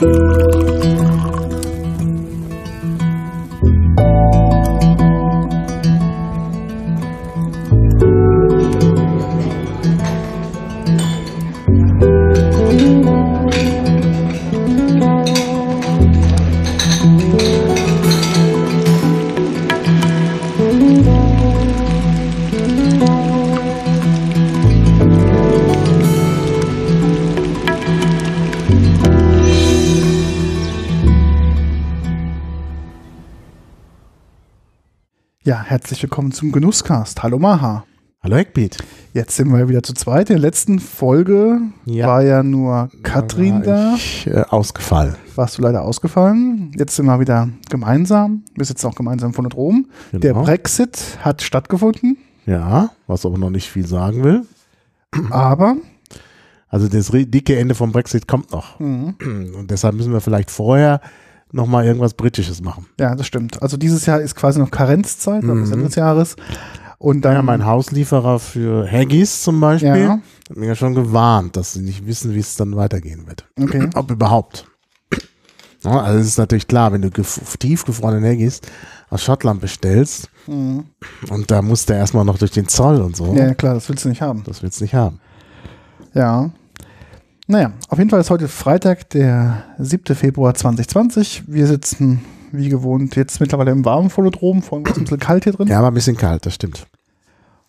Ja, herzlich willkommen zum Genusscast. Hallo Maha. Hallo Eckbeat. Jetzt sind wir wieder zu zweit. In der letzten Folge Ja. war ja nur Katrin da. Ich, äh, ausgefallen. Warst du leider ausgefallen. Jetzt sind wir wieder gemeinsam. Wir sitzen auch gemeinsam von und Rom. Der Genau. Brexit hat stattgefunden, Ja, was aber noch nicht viel sagen will. aber Also das dicke Ende vom Brexit kommt noch. mhm, Und deshalb müssen wir vielleicht vorher nochmal irgendwas Britisches machen. ja, das stimmt. Also dieses Jahr ist quasi noch Karenzzeit, also bis Mhm. Ende des Jahres. Und dann Ja, mein Hauslieferer für Haggis zum Beispiel Ja. hat mir ja schon gewarnt, dass sie nicht wissen, wie es dann weitergehen wird. Okay. Ob überhaupt. Ja, also es ist natürlich klar, wenn du gef tiefgefrorene Haggis aus Schottland bestellst Mhm. und da musst du erstmal noch durch den Zoll und so, Ja, klar, das willst du nicht haben. das willst du nicht haben. Ja. Naja, auf jeden Fall ist heute Freitag, der 7. Februar 2020. Wir sitzen, wie gewohnt, jetzt mittlerweile im warmen Volodrom, vorhin war es ein bisschen kalt hier drin. Ja, aber ein bisschen kalt, das stimmt.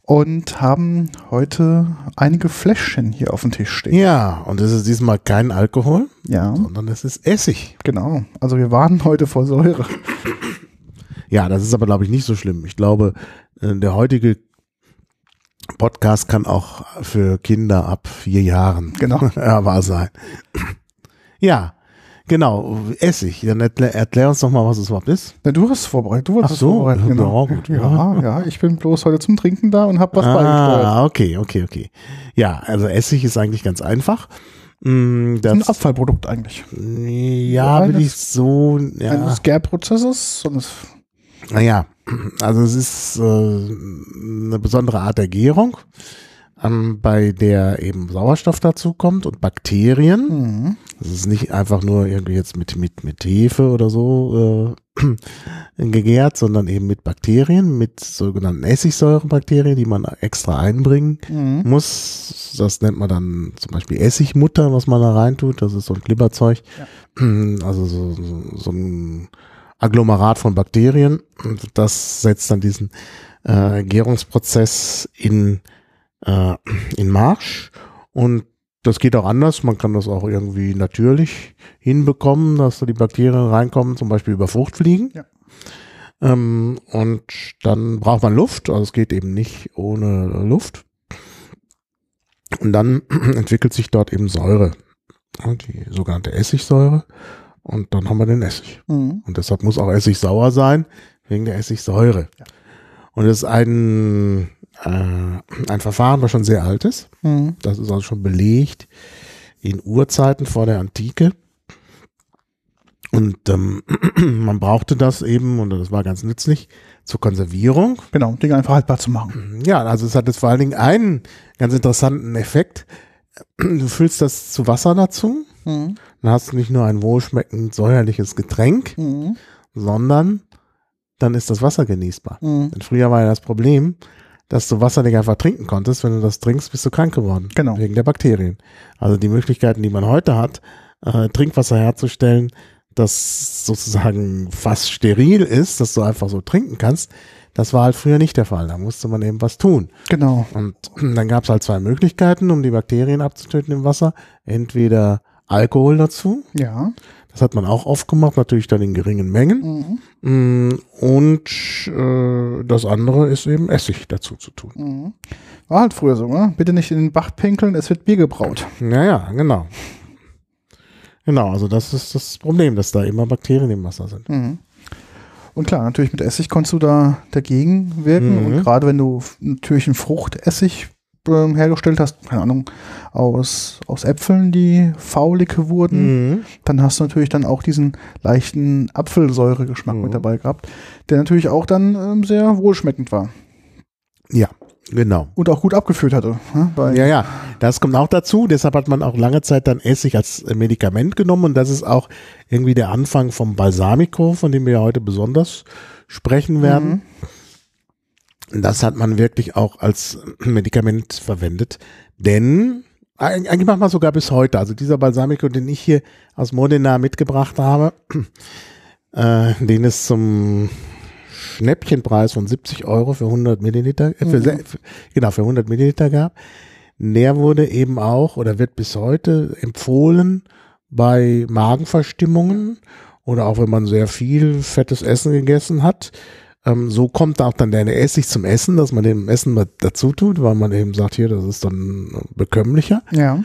Und haben heute einige Fläschchen hier auf dem Tisch stehen. Ja, und es ist diesmal kein Alkohol, Ja, sondern es ist Essig. genau. Also wir warnen heute vor Säure. Ja, das ist aber, glaube ich, nicht so schlimm. Ich glaube, äh, der heutige Podcast kann auch für Kinder ab vier Jahren Genau. hörbar sein. Ja, genau, Essig. Dann erklär, erklär uns doch mal, was es überhaupt ist. Na, du hast es vorbereitet. Du Ach so, es vorbereiten. ja, Genau. gut, ja, ja, ich bin bloß heute zum Trinken da und habe was beigesteuert. ah, okay, okay, okay. Ja, also Essig ist eigentlich ganz einfach. Mm, Das ist ein Abfallprodukt eigentlich. ja, will Eines- ich so, ja. Eines Gärprozesses. Naja, also es ist äh, eine besondere Art der Gärung, ähm, bei der eben Sauerstoff dazu kommt und Bakterien. mhm. Es ist nicht einfach nur irgendwie jetzt mit, mit, mit Hefe oder so äh, gegärt, sondern eben mit Bakterien, mit sogenannten Essigsäurebakterien, die man extra einbringen Mhm. muss. Das nennt man dann zum Beispiel Essigmutter, was man da reintut. Das ist so ein Glibberzeug. Also so, so, so ein Agglomerat von Bakterien. Und das setzt dann diesen äh, Gärungsprozess in, äh, in Marsch. Und das geht auch anders. Man kann das auch irgendwie natürlich hinbekommen, dass da die Bakterien reinkommen, zum Beispiel über Fruchtfliegen. Ja. Ähm, und dann braucht man Luft. Also es geht eben nicht ohne Luft. Und dann entwickelt sich dort eben Säure, die sogenannte Essigsäure. Und dann haben wir den Essig. Mhm. Und deshalb muss auch Essig sauer sein, wegen der Essigsäure. Ja. Und das ist ein, äh, ein Verfahren, was schon sehr alt ist. Mhm. Das ist also schon belegt in Urzeiten vor der Antike. Und ähm, man brauchte das eben, und das war ganz nützlich, zur Konservierung. Genau, Dinge einfach haltbar zu machen. Ja, also es hat jetzt vor allen Dingen einen ganz interessanten Effekt. Du füllst das zu Wasser dazu, Mhm. Dann hast du nicht nur ein wohlschmeckend säuerliches Getränk, Mhm. sondern dann ist das Wasser genießbar. Mhm. Denn früher war ja das Problem, dass du Wasser nicht einfach trinken konntest. Wenn du das trinkst, bist du krank geworden. Genau. Wegen der Bakterien. Also die Möglichkeiten, die man heute hat, äh, Trinkwasser herzustellen, das sozusagen fast steril ist, dass du einfach so trinken kannst, das war halt früher nicht der Fall. Da musste man eben was tun. Genau. Und dann gab es halt zwei Möglichkeiten, um die Bakterien abzutöten im Wasser. Entweder Alkohol dazu, Ja. das hat man auch oft gemacht, natürlich dann in geringen Mengen. Mhm. Mm, Und äh, das andere ist eben Essig dazu zu tun. Mhm. War halt früher so, ne? Bitte nicht in den Bach pinkeln, es wird Bier gebraut. Naja, genau. Genau, also das ist das Problem, dass da immer Bakterien im Wasser sind. Mhm. Und klar, natürlich mit Essig konntest du da dagegen wirken. Mhm. Und gerade wenn du natürlich einen Fruchtessig ähm, hergestellt hast, keine Ahnung, aus, aus Äpfeln, die faulig wurden, Mhm. dann hast du natürlich dann auch diesen leichten Apfelsäuregeschmack Mhm. mit dabei gehabt, der natürlich auch dann ähm, sehr wohlschmeckend war Ja, genau. und auch gut abgeführt hatte. Ne? Ja, ja. Das kommt auch dazu. Deshalb hat man auch lange Zeit dann Essig als Medikament genommen. Und das ist auch irgendwie der Anfang vom Balsamico, von dem wir ja heute besonders sprechen werden. Mhm. Das hat man wirklich auch als Medikament verwendet. Denn eigentlich macht man sogar bis heute. Also dieser Balsamico, den ich hier aus Modena mitgebracht habe, äh, den es zum Schnäppchenpreis von 70 Euro für 100 Milliliter, äh, für, mhm. für, genau, für 100 Milliliter gab. Der wurde eben auch oder wird bis heute empfohlen bei Magenverstimmungen oder auch wenn man sehr viel fettes Essen gegessen hat. Ähm, so kommt auch dann der Essig zum Essen, dass man dem Essen dazu tut, weil man eben sagt, hier, das ist dann bekömmlicher. Ja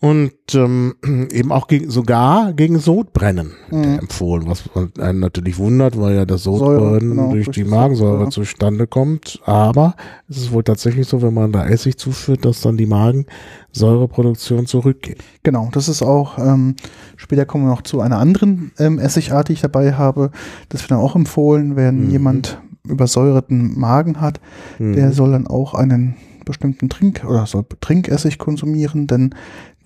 und ähm, eben auch gegen, sogar gegen Sodbrennen mhm. empfohlen, was einen natürlich wundert, weil ja das Sodbrennen genau, durch die Magensäure ja. zustande kommt. Aber es ist wohl tatsächlich so, wenn man da Essig zuführt, dass dann die Magensäureproduktion zurückgeht. Genau, das ist auch, ähm, später kommen wir noch zu einer anderen ähm, Essigart, die ich dabei habe. Das wird dann auch empfohlen, wenn mhm. jemand übersäuerten Magen hat, mhm. der soll dann auch einen bestimmten Trink oder soll Trinkessig konsumieren, denn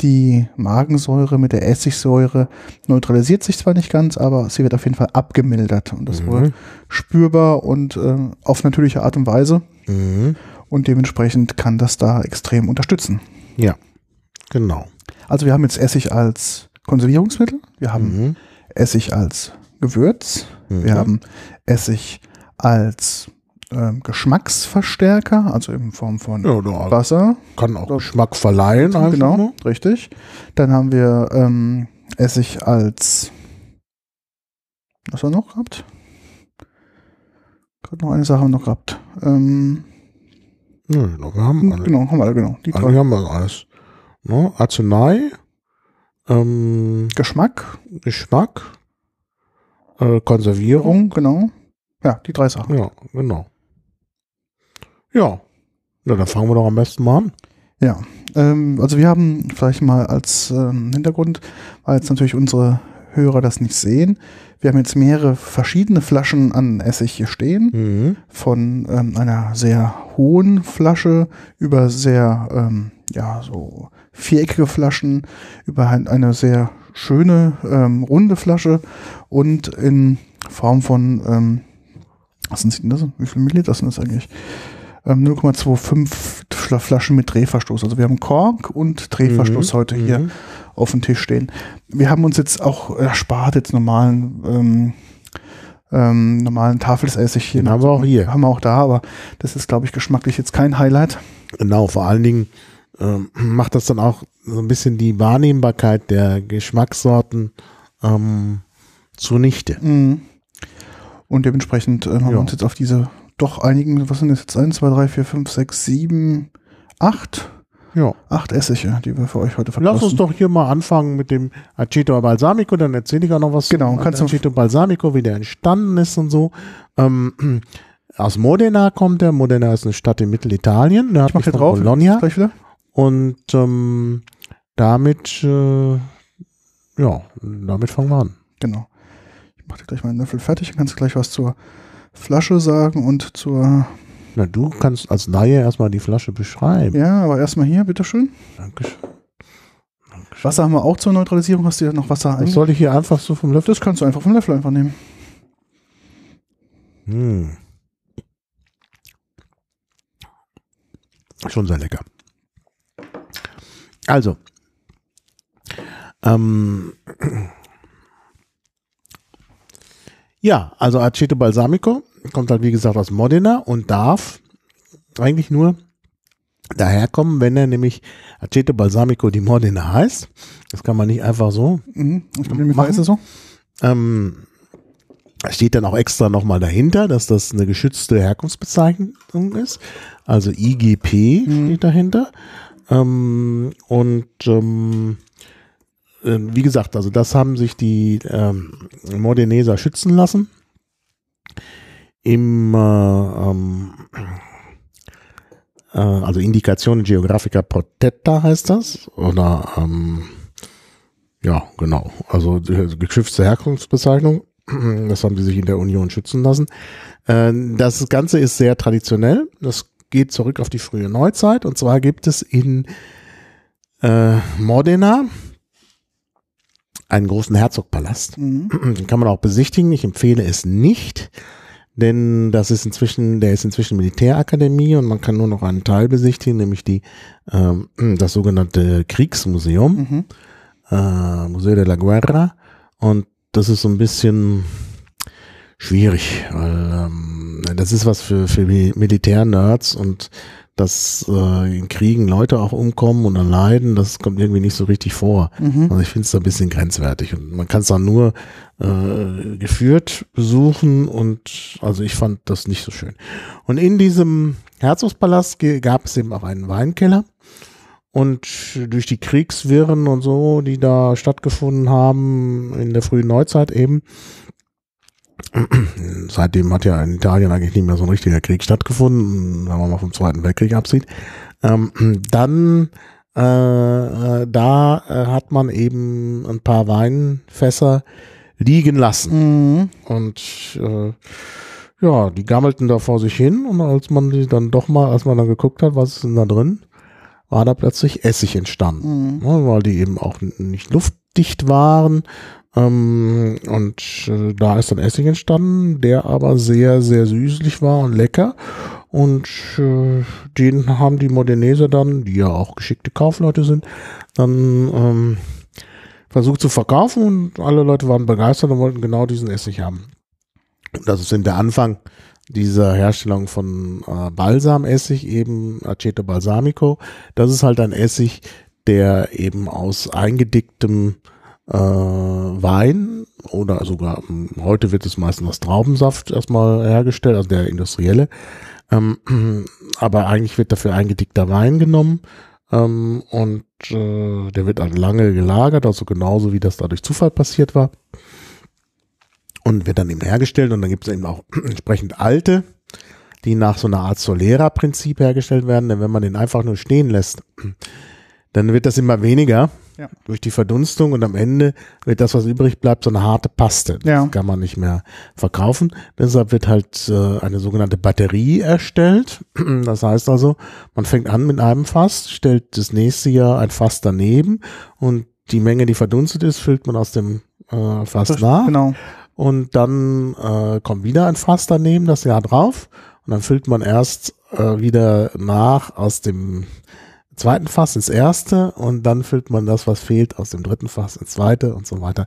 die Magensäure mit der Essigsäure neutralisiert sich zwar nicht ganz, aber sie wird auf jeden Fall abgemildert und das mhm. wird spürbar und äh, auf natürliche Art und Weise. Mhm. Und dementsprechend kann das da extrem unterstützen. Ja, genau. Also wir haben jetzt Essig als Konservierungsmittel, wir haben mhm. Essig als Gewürz, wir mhm. haben Essig als ähm, Geschmacksverstärker, also in Form von ja, Wasser. Kann auch Geschmack verleihen. Also, genau, ne? richtig. Dann haben wir ähm, Essig als, was haben wir noch gehabt? Gerade noch eine Sache haben wir noch gehabt. Ähm, Nö, wir haben alle. Genau, haben wir alle, genau. Die drei. haben wir alles. Ne? Arznei, ähm, Geschmack, Geschmack, äh, Konservierung. Genau. Ja, die drei Sachen. Ja, genau. Ja. Na, dann fangen wir doch am besten mal an. Ja, ähm, also wir haben vielleicht mal als ähm, Hintergrund, weil jetzt natürlich unsere Hörer das nicht sehen. Wir haben jetzt mehrere verschiedene Flaschen an Essig hier stehen. Mhm. Von ähm, einer sehr hohen Flasche über sehr, ähm, ja, so viereckige Flaschen, über eine sehr schöne, ähm, runde Flasche und in Form von, ähm, was sind das? Wie viele Milliliter sind das eigentlich? 0,25 ähm, Flaschen mit Drehverstoß. Also wir haben Kork und Drehverstoß mhm. heute hier mhm. auf dem Tisch stehen. Wir haben uns jetzt auch erspart, jetzt normalen ähm, ähm, normalen Tafelsessig hier. Den haben wir auch hier. Haben wir auch da, aber das ist, glaube ich, geschmacklich jetzt kein Highlight. Genau, vor allen Dingen ähm, macht das dann auch so ein bisschen die Wahrnehmbarkeit der Geschmackssorten ähm, zunichte. Mhm. Und dementsprechend äh, haben ja. wir uns jetzt auf diese doch einigen, was sind das jetzt? 1, 2, 3, 4, 5, 6, 7, 8? Ja. Acht Essige, die wir für euch heute verkosten. Lass uns doch hier mal anfangen mit dem Aceto Balsamico, dann erzähle ich auch noch was genau, kannst du Aceto Balsamico, wie der entstanden ist und so. Ähm, aus Modena kommt der. Modena ist eine Stadt in Mittelitalien. Da ich mach hier drauf. Bologna. Gleich wieder. Und ähm, damit, äh, ja, damit fangen wir an. Genau. Ich mache dir gleich mal einen Löffel fertig und kannst gleich was zur Flasche sagen und zur. Na, du kannst als Laie erstmal die Flasche beschreiben. Ja, aber erstmal hier, bitteschön. Dankeschön. Dankeschön. Wasser haben wir auch zur Neutralisierung. Hast du ja noch Wasser Das soll ich hier einfach so vom Löffel? Das kannst du einfach vom Löffel einfach nehmen. Hm. Schon sehr lecker. Also, ähm, ja, also Aceto Balsamico kommt halt wie gesagt aus Modena und darf eigentlich nur daherkommen, wenn er nämlich Aceto Balsamico di Modena heißt. Das kann man nicht einfach so. Mhm. Ich glaube, machen. ist es so. Ähm, steht dann auch extra nochmal dahinter, dass das eine geschützte Herkunftsbezeichnung ist. Also IGP mhm. steht dahinter. Ähm, und ähm, äh, wie gesagt, also das haben sich die ähm, Modeneser schützen lassen. Im, äh, ähm, äh, also Indikation Geographica Protetta heißt das. Oder, ähm, ja, genau. Also geschützte Herkunftsbezeichnung. Das haben sie sich in der Union schützen lassen. Äh, das Ganze ist sehr traditionell. Das geht zurück auf die frühe Neuzeit. Und zwar gibt es in äh, Modena einen großen Herzogpalast. Mhm. Den kann man auch besichtigen. Ich empfehle es nicht, denn das ist inzwischen, der ist inzwischen Militärakademie und man kann nur noch einen Teil besichtigen, nämlich die ähm, das sogenannte Kriegsmuseum, mhm. äh, Museo de la Guerra. Und das ist so ein bisschen schwierig, weil ähm, das ist was für, für Militär-Nerds und dass äh, in Kriegen Leute auch umkommen und dann leiden, das kommt irgendwie nicht so richtig vor. Mhm. Also ich finde es da ein bisschen grenzwertig und man kann es dann nur äh, geführt besuchen und also ich fand das nicht so schön. Und in diesem Herzogspalast gab es eben auch einen Weinkeller und durch die Kriegswirren und so, die da stattgefunden haben in der frühen Neuzeit eben, Seitdem hat ja in Italien eigentlich nicht mehr so ein richtiger Krieg stattgefunden, wenn man mal vom Zweiten Weltkrieg absieht. Ähm, dann äh, da äh, hat man eben ein paar Weinfässer liegen lassen. Mhm. Und äh, ja, die gammelten da vor sich hin und als man die dann doch mal, als man dann geguckt hat, was ist denn da drin, war da plötzlich Essig entstanden. Mhm. Ja, weil die eben auch nicht luftdicht waren ähm, und äh, da ist dann Essig entstanden, der aber sehr, sehr süßlich war und lecker. Und äh, den haben die Modenese dann, die ja auch geschickte Kaufleute sind, dann ähm, versucht zu verkaufen und alle Leute waren begeistert und wollten genau diesen Essig haben. Das ist in der Anfang dieser Herstellung von äh, Balsamessig, eben Aceto Balsamico. Das ist halt ein Essig, der eben aus eingedicktem äh, Wein oder sogar hm, heute wird es meistens aus Traubensaft erstmal hergestellt, also der industrielle. Ähm, aber eigentlich wird dafür eingedickter Wein genommen ähm, und äh, der wird dann lange gelagert, also genauso wie das da durch Zufall passiert war. Und wird dann eben hergestellt und dann gibt es eben auch entsprechend alte, die nach so einer Art Solera-Prinzip hergestellt werden, denn wenn man den einfach nur stehen lässt, dann wird das immer weniger ja. durch die Verdunstung und am Ende wird das, was übrig bleibt, so eine harte Paste. Das ja. kann man nicht mehr verkaufen. Deshalb wird halt äh, eine sogenannte Batterie erstellt. Das heißt also, man fängt an mit einem Fass, stellt das nächste Jahr ein Fass daneben und die Menge, die verdunstet ist, füllt man aus dem äh, Fass das, nach. Genau. Und dann äh, kommt wieder ein Fass daneben, das Jahr drauf. Und dann füllt man erst äh, wieder nach aus dem zweiten Fass ins erste und dann füllt man das, was fehlt, aus dem dritten Fass ins zweite und so weiter.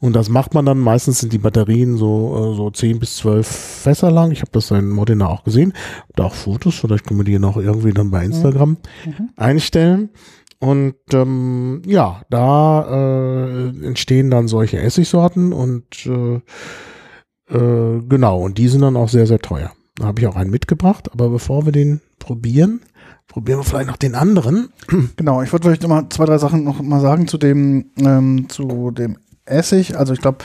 Und das macht man dann, meistens sind die Batterien so, äh, so zehn bis zwölf Fässer lang. Ich habe das in Modena auch gesehen. Da auch Fotos, vielleicht können wir die noch irgendwie dann bei Instagram mhm. einstellen. Und ähm, ja, da äh, entstehen dann solche Essigsorten und äh, äh, genau, und die sind dann auch sehr, sehr teuer. Da habe ich auch einen mitgebracht, aber bevor wir den probieren, Probieren wir vielleicht noch den anderen. Genau, ich wollte vielleicht noch mal zwei, drei Sachen noch mal sagen zu dem, ähm, zu dem Essig. Also ich glaube,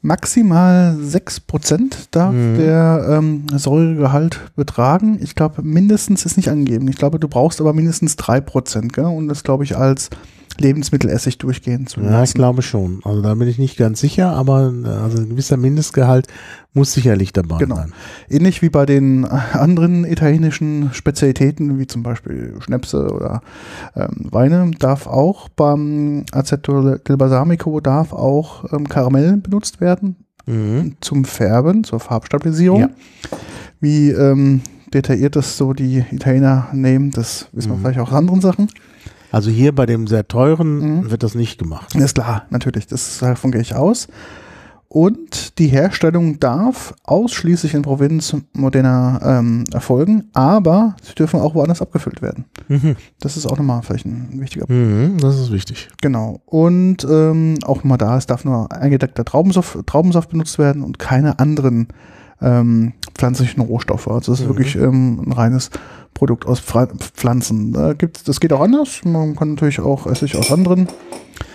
maximal 6% darf mhm. der ähm, Säuregehalt betragen. Ich glaube, mindestens ist nicht angegeben. Ich glaube, du brauchst aber mindestens 3%, gell? Und das glaube ich als Lebensmittelessig durchgehen zu lassen. Ja, ich glaube schon. Also da bin ich nicht ganz sicher, aber also ein gewisser Mindestgehalt muss sicherlich dabei genau. sein. Ähnlich wie bei den anderen italienischen Spezialitäten, wie zum Beispiel Schnäpse oder ähm, Weine, darf auch beim Aceto del Balsamico darf auch ähm, Karamell benutzt werden mhm. zum Färben, zur Farbstabilisierung. Ja. Wie ähm, detailliert das so die Italiener nehmen, das wissen wir mhm. vielleicht auch aus anderen Sachen. Also hier bei dem sehr teuren mhm. wird das nicht gemacht. Das ist klar, natürlich. Das davon gehe ich aus. Und die Herstellung darf ausschließlich in Provinz Modena ähm, erfolgen, aber sie dürfen auch woanders abgefüllt werden. Mhm. Das ist auch nochmal vielleicht ein wichtiger Punkt. Mhm, das ist wichtig. Genau. Und ähm, auch mal da, es darf nur eingedeckter Traubensaft, Traubensaft benutzt werden und keine anderen ähm, pflanzlichen Rohstoffe. Also es ist mhm. wirklich ähm, ein reines Produkt aus Pflanzen. Da gibt's, das geht auch anders. Man kann natürlich auch Essig aus anderen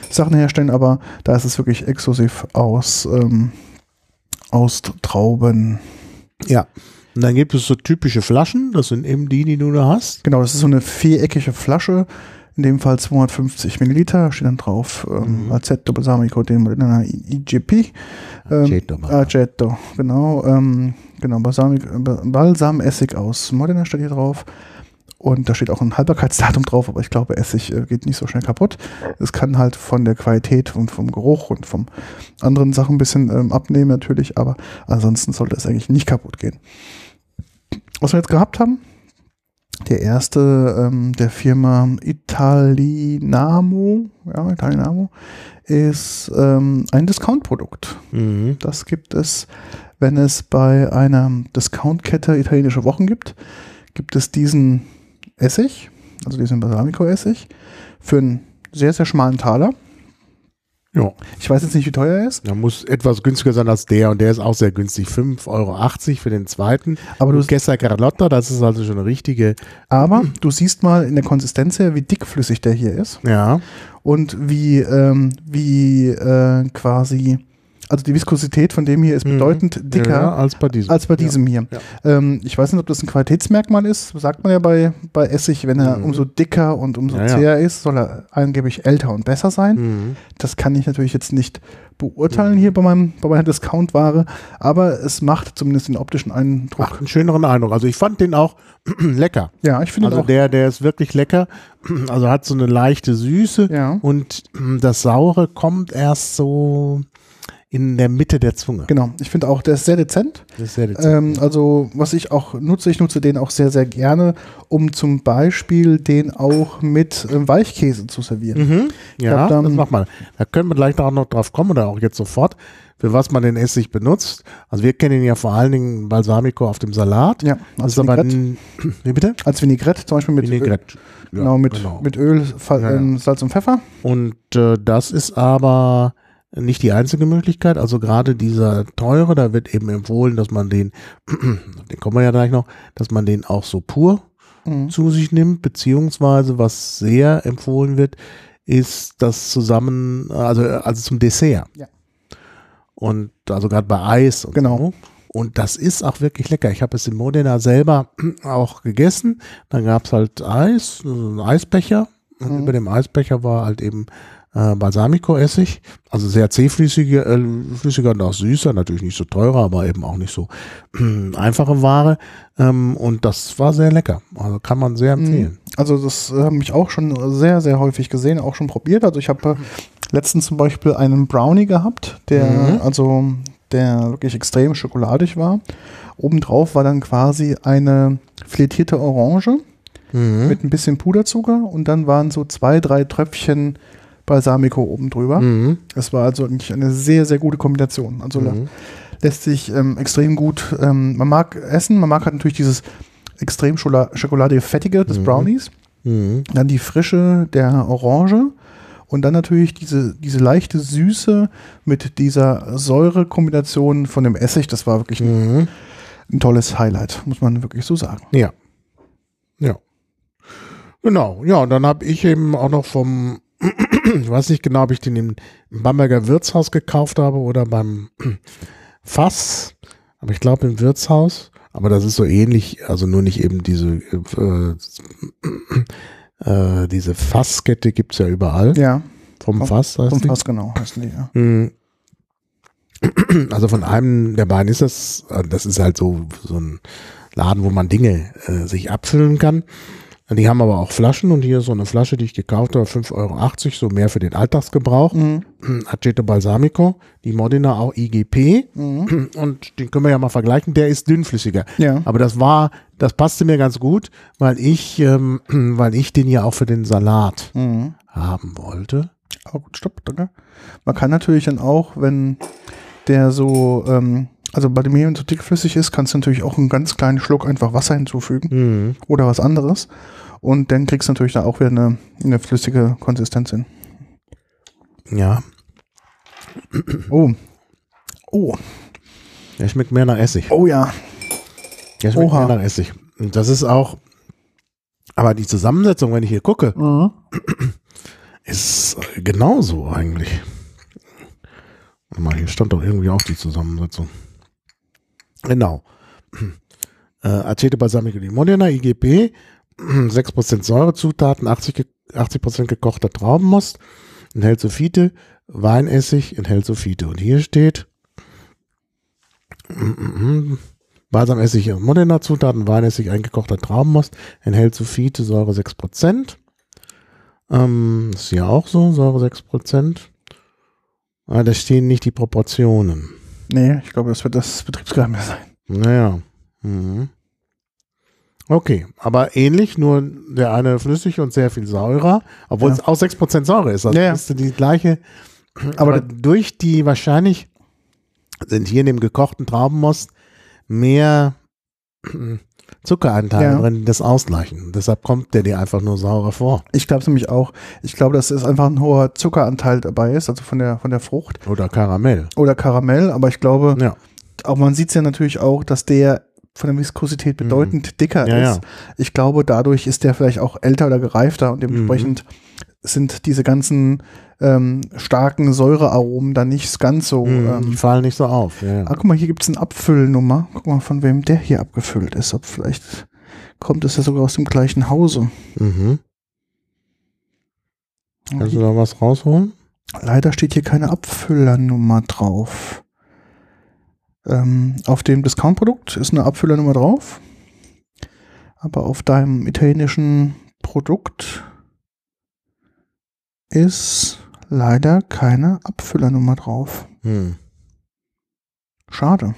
Sachen herstellen, aber da ist es wirklich exklusiv aus, ähm, aus Trauben. Ja. Und dann gibt es so typische Flaschen, das sind eben die, die du da hast. Genau, das ist so eine viereckige Flasche, in dem Fall 250 Milliliter, steht dann drauf ähm, mhm. Aceto Balsamico in einer IGP. Ähm, Aceto, Aceto, genau. Ähm, genau, Balsamic, Balsamessig aus Modena steht hier drauf. Und da steht auch ein Haltbarkeitsdatum drauf, aber ich glaube, Essig äh, geht nicht so schnell kaputt. Es kann halt von der Qualität und vom Geruch und vom anderen Sachen ein bisschen ähm, abnehmen natürlich, aber ansonsten sollte es eigentlich nicht kaputt gehen. Was wir jetzt gehabt haben, der erste ähm, der Firma Italinamo, ja, Italinamo, ist ähm, ein Discount-Produkt. Mhm. Das gibt es, wenn es bei einer Discount-Kette italienische Wochen gibt, gibt es diesen Essig, also diesen Balsamico-Essig, für einen sehr, sehr schmalen Taler. Ja. Ich weiß jetzt nicht, wie teuer er ist. Der muss etwas günstiger sein als der und der ist auch sehr günstig. 5,80 Euro für den zweiten. Aber du, Gessa Carlotta, das ist also schon eine richtige. aber du siehst mal in der Konsistenz her, wie dickflüssig der hier ist Ja. und wie, ähm, wie äh, quasi, also die Viskosität von dem hier ist Mhm. bedeutend dicker. ja, als bei diesem. als bei diesem hier. Ja. Ähm, ich weiß nicht, ob das ein Qualitätsmerkmal ist. Sagt man ja bei, bei Essig, wenn er Mhm. umso dicker und umso Ja, ja. zäher ist, soll er angeblich älter und besser sein. Mhm. Das kann ich natürlich jetzt nicht beurteilen hier bei, meinem, bei meiner Discount-Ware, aber es macht zumindest den optischen Eindruck. Macht einen schöneren Eindruck. Also ich fand den auch lecker. Ja, ich finde Also auch. der, der ist wirklich lecker. Also hat so eine leichte Süße ja, und das Saure kommt erst so in der Mitte der Zunge. genau. Ich finde auch, der ist sehr dezent. Das ist sehr dezent. Ähm, also, was ich auch nutze, ich nutze den auch sehr, sehr gerne, um zum Beispiel den auch mit ähm, Weichkäse zu servieren. Mhm. Ja, dann- das mach mal. Da können wir gleich auch noch drauf kommen oder auch jetzt sofort, für was man den Essig benutzt. Also wir kennen ihn ja vor allen Dingen Balsamico auf dem Salat. Ja, Das als aber Vinaigrette. ein, wie bitte? Als Vinaigrette, zum Beispiel mit Öl, Vinaigrette. Ja, genau, mit, genau. mit Öl, Fa Ja, ja. ähm, Salz und Pfeffer. Und äh, das ist aber nicht die einzige Möglichkeit. Also gerade dieser teure, da wird eben empfohlen, dass man den, den kommen wir ja gleich noch, dass man den auch so pur Mhm. zu sich nimmt, beziehungsweise was sehr empfohlen wird, ist das zusammen, also, also zum Dessert. Ja. Und also gerade bei Eis und Genau. so. Und das ist auch wirklich lecker. Ich habe es in Modena selber auch gegessen. Dann gab es halt Eis, so einen Eisbecher. Und Mhm. über dem Eisbecher war halt eben äh, Balsamico-Essig. Also sehr zähflüssiger äh, flüssiger und auch süßer. Natürlich nicht so teurer, aber eben auch nicht so einfache Ware. Ähm, und das war sehr lecker. Also kann man sehr empfehlen. Also das äh, habe ich auch schon sehr, sehr häufig gesehen, auch schon probiert. Also ich habe äh, letztens zum Beispiel einen Brownie gehabt, der Mhm. also der wirklich extrem schokoladig war. Obendrauf war dann quasi eine filetierte Orange Mhm. mit ein bisschen Puderzucker und dann waren so zwei, drei Tröpfchen Balsamico oben drüber. Mhm. Es war also eigentlich eine sehr, sehr gute Kombination. Also Mhm. lässt sich ähm, extrem gut, ähm, man mag essen, man mag halt natürlich dieses extrem schokoladige Fettige des Mhm. Brownies, Mhm. dann die Frische der Orange und dann natürlich diese, diese leichte Süße mit dieser Säure-Kombination von dem Essig. Das war wirklich ein, Mhm. ein tolles Highlight, muss man wirklich so sagen. Ja. Ja. Genau. Ja, und dann habe ich eben auch noch vom, ich weiß nicht genau, ob ich den im Bamberger Wirtshaus gekauft habe oder beim Fass, aber ich glaube im Wirtshaus. Aber das ist so ähnlich, also nur nicht eben diese, äh, äh, diese Fasskette gibt's ja überall. Ja, vom vom- Fass heißt vom die. Fass genau heißen die, ja. Mm. Also von einem der beiden ist das, äh, das ist halt so, so ein Laden, wo man Dinge äh, sich abfüllen kann. Die haben aber auch Flaschen und hier so eine Flasche, die ich gekauft habe, 5,80 Euro, so mehr für den Alltagsgebrauch. Mhm. Aceto Balsamico, die Modena auch IGP Mhm. und den können wir ja mal vergleichen, der ist dünnflüssiger. Ja. Aber das war, das passte mir ganz gut, weil ich, ähm, weil ich den ja auch für den Salat Mhm. haben wollte. Aber gut, stopp, danke. Man kann natürlich dann auch, wenn der so, ähm, also bei dem Mehl so dickflüssig ist, kannst du natürlich auch einen ganz kleinen Schluck einfach Wasser hinzufügen Mhm. oder was anderes. Und dann kriegst du natürlich da auch wieder eine, eine flüssige Konsistenz hin. Ja, Oh. Oh. der schmeckt mehr nach Essig. Oh ja. Der schmeckt Oha. mehr nach Essig. Und das ist auch, aber die Zusammensetzung, wenn ich hier gucke, Mhm. ist genauso eigentlich. Warte mal, hier stand doch irgendwie auch die Zusammensetzung. Genau. Äh, Aceto Balsamico di Modena, IGP, 6% Säurezutaten, 80, ge- 80% gekochter Traubenmost, enthält Sulfite, Weinessig, enthält Sulfite. Und hier steht Balsamessig und Modena-Zutaten, Weinessig, eingekochter Traubenmost, enthält Sulfite, Säure 6%. Ähm, ist hier auch so, Säure 6%. Aber da stehen nicht die Proportionen. Nee, ich glaube, das wird das Betriebsgeheimnis sein. Naja. Mhm. Okay, aber ähnlich, nur der eine flüssig und sehr viel saurer, obwohl Ja. es auch 6% Säure ist. Also Ja, ist die gleiche. Aber Aber durch die wahrscheinlich sind hier in dem gekochten Traubenmost mehr Zuckeranteile Ja. drin, die das ausgleichen. Deshalb kommt der dir einfach nur saurer vor. Ich glaube es nämlich auch. Ich glaube, dass es einfach ein hoher Zuckeranteil dabei ist, also von der, von der Frucht. Oder Karamell. Oder Karamell, aber ich glaube, Ja. auch man sieht es ja natürlich auch, dass der von der Viskosität bedeutend dicker Mhm. Ja, ist. Ich glaube, dadurch ist der vielleicht auch älter oder gereifter und dementsprechend Mhm. sind diese ganzen ähm, starken Säurearomen dann nicht ganz so. Mhm, die Ähm, fallen nicht so auf. Ja, ah, guck mal, hier gibt es eine Abfüllnummer. Guck mal, von wem der hier abgefüllt ist. Ob vielleicht kommt es ja sogar aus dem gleichen Hause. Mhm. Kannst du da was rausholen? Leider steht hier keine Abfüllernummer drauf. Ähm, auf dem Discount-Produkt ist eine Abfüllernummer drauf. Aber auf deinem italienischen Produkt ist leider keine Abfüllernummer drauf. Hm. Schade.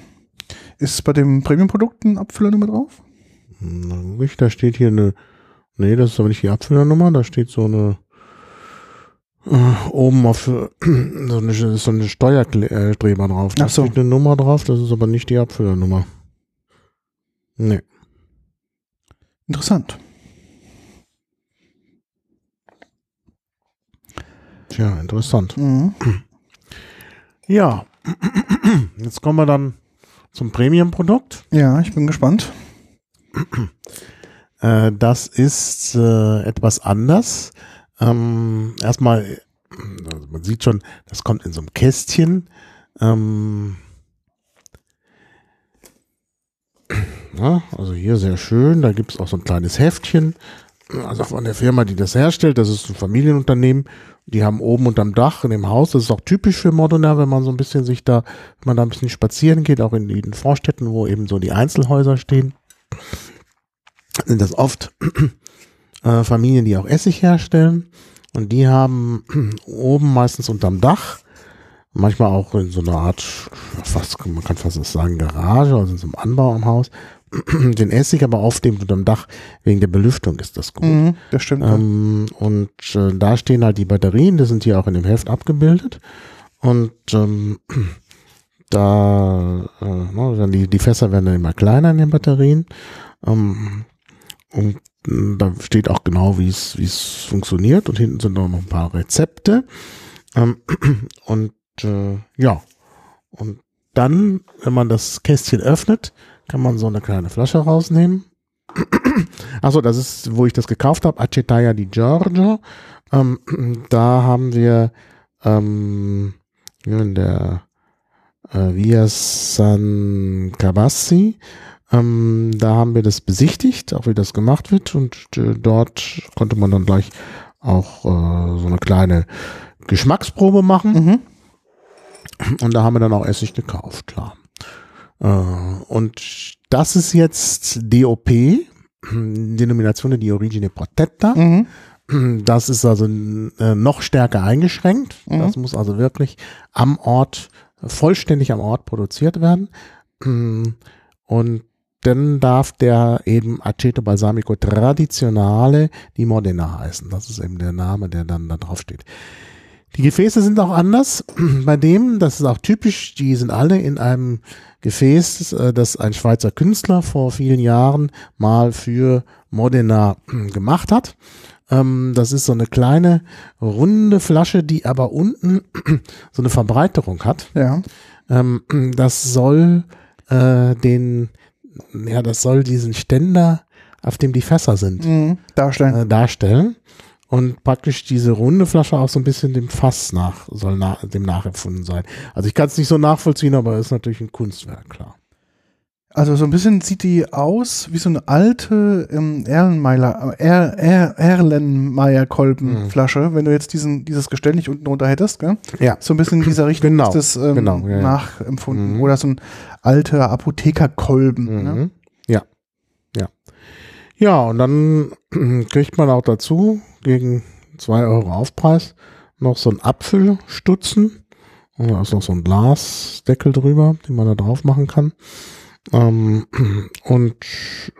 Ist bei dem Premium-Produkt eine Abfüllernummer drauf? Ich, da steht hier eine. Nee, das ist aber nicht die Abfüllernummer, da steht so eine. Äh, oben auf so eine, so eine Steuerstreber drauf. Da Ach so. steht eine Nummer drauf, das ist aber nicht die Abfüllernummer. Nee. Interessant. Tja, interessant. Mhm. Ja. Jetzt kommen wir dann zum Premium-Produkt. Ja, ich bin gespannt. Äh, das ist äh, etwas anders. Ähm, erstmal, also man sieht schon, das kommt in so einem Kästchen. Ähm, also hier sehr schön. Da gibt es auch so ein kleines Heftchen. Also von der Firma, die das herstellt. Das ist ein Familienunternehmen. Die haben oben unterm Dach in dem Haus, das ist auch typisch für Modena, wenn man so ein bisschen sich da, wenn man da ein bisschen spazieren geht, auch in den Vorstädten, wo eben so die Einzelhäuser stehen sind das oft äh, Familien, die auch Essig herstellen. Und die haben oben meistens unterm Dach, manchmal auch in so einer Art, fast, man kann fast sagen, Garage, also in so einem Anbau am Haus, den Essig, aber auf dem unterm Dach, wegen der Belüftung ist das gut. Mhm, das stimmt. Ähm, und äh, da stehen halt die Batterien, die sind hier auch in dem Heft abgebildet. Und ähm, da, äh, ne, dann die, die Fässer werden dann immer kleiner in den Batterien. Ähm, und äh, da steht auch genau, wie es wie es funktioniert. Und hinten sind auch noch ein paar Rezepte. Ähm, und äh, ja, und dann, wenn man das Kästchen öffnet, kann man so eine kleine Flasche rausnehmen. Achso, das ist, wo ich das gekauft habe, Acetaia di Giorgio. Ähm, da haben wir ähm, in der äh, Via San Cabassi, ähm, da haben wir das besichtigt, auch wie das gemacht wird. Und äh, dort konnte man dann gleich auch äh, so eine kleine Geschmacksprobe machen. Mhm. Und da haben wir dann auch Essig gekauft, klar. Äh, und das ist jetzt DOP, Denominazione di Origine Protetta. Mhm. Das ist also äh, noch stärker eingeschränkt. Mhm. Das muss also wirklich am Ort, vollständig am Ort produziert werden. Und dann darf der eben Aceto Balsamico Tradizionale di Modena heißen. Das ist eben der Name, der dann da drauf steht. Die Gefäße sind auch anders. Bei dem, das ist auch typisch, die sind alle in einem Gefäß, äh, das ein Schweizer Künstler vor vielen Jahren mal für Modena äh, gemacht hat. Ähm, Das ist so eine kleine runde Flasche, die aber unten so eine Verbreiterung hat. Ja. Ähm, Das soll äh, den, ja, das soll diesen Ständer, auf dem die Fässer sind, Mhm. Darstellen. äh, darstellen. Und praktisch diese runde Flasche auch so ein bisschen dem Fass nach, soll nach, dem nachempfunden sein. Also ich kann es nicht so nachvollziehen, aber es ist natürlich ein Kunstwerk, klar. Also so ein bisschen sieht die aus wie so eine alte ähm, Erlenmeyer, er, er, Erlenmeyer Kolbenflasche, wenn du jetzt diesen, dieses Gestell nicht unten drunter hättest, gell? Ja. So ein bisschen in dieser Richtung Genau, ist das ähm, genau, ja, ja. nachempfunden. Mhm. Oder so ein alter Apothekerkolben. Ne? Mhm. Ja. Ja. Und dann kriegt man auch dazu gegen 2 Euro Aufpreis noch so einen Apfelstutzen. Und da ist noch so ein Glasdeckel drüber, den man da drauf machen kann. Ähm, und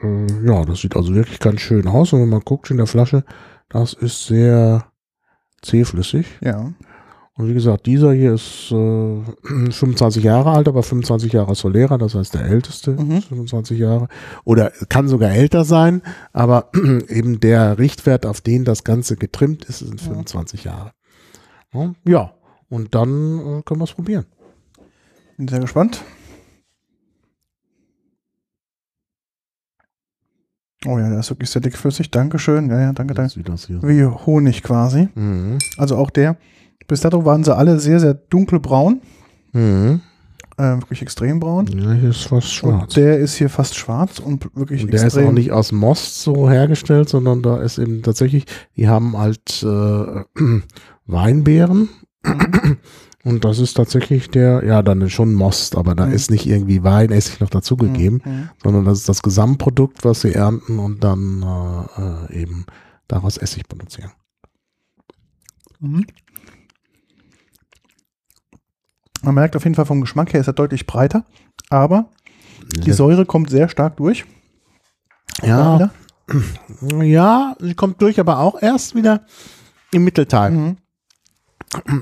äh, ja, das sieht also wirklich ganz schön aus. Und wenn man guckt in der Flasche, das ist sehr zähflüssig. Ja. Und wie gesagt, dieser hier ist äh, 25 Jahre alt, aber 25 Jahre Solera, das heißt der älteste, Mhm. ist 25 Jahre. Oder kann sogar älter sein, aber eben der Richtwert, auf den das Ganze getrimmt ist, sind 25 Jahre. Ja, Ja, und dann äh, können wir es probieren. Bin sehr gespannt. Oh ja, der ist wirklich sehr dickflüssig. Dankeschön. Ja, ja, danke, danke. Wie Honig quasi. Mhm. Also auch der. Bis dato waren sie alle sehr, sehr dunkelbraun. Mhm. Äh, wirklich extrem braun. Ja, hier ist fast schwarz. Und der ist hier fast schwarz und wirklich Und der ist extrem. auch nicht aus Most so hergestellt, sondern da ist eben tatsächlich, die haben halt äh, Weinbeeren. Und das ist tatsächlich der, ja, dann ist schon Most, aber da Mhm. ist nicht irgendwie Weinessig noch dazugegeben, Mhm. sondern das ist das Gesamtprodukt, was sie ernten und dann äh, äh, eben daraus Essig produzieren. Mhm. Man merkt auf jeden Fall vom Geschmack her ist er deutlich breiter, aber die Säure kommt sehr stark durch. ja, ja, sie kommt durch, aber auch erst wieder im Mittelteil. Mhm.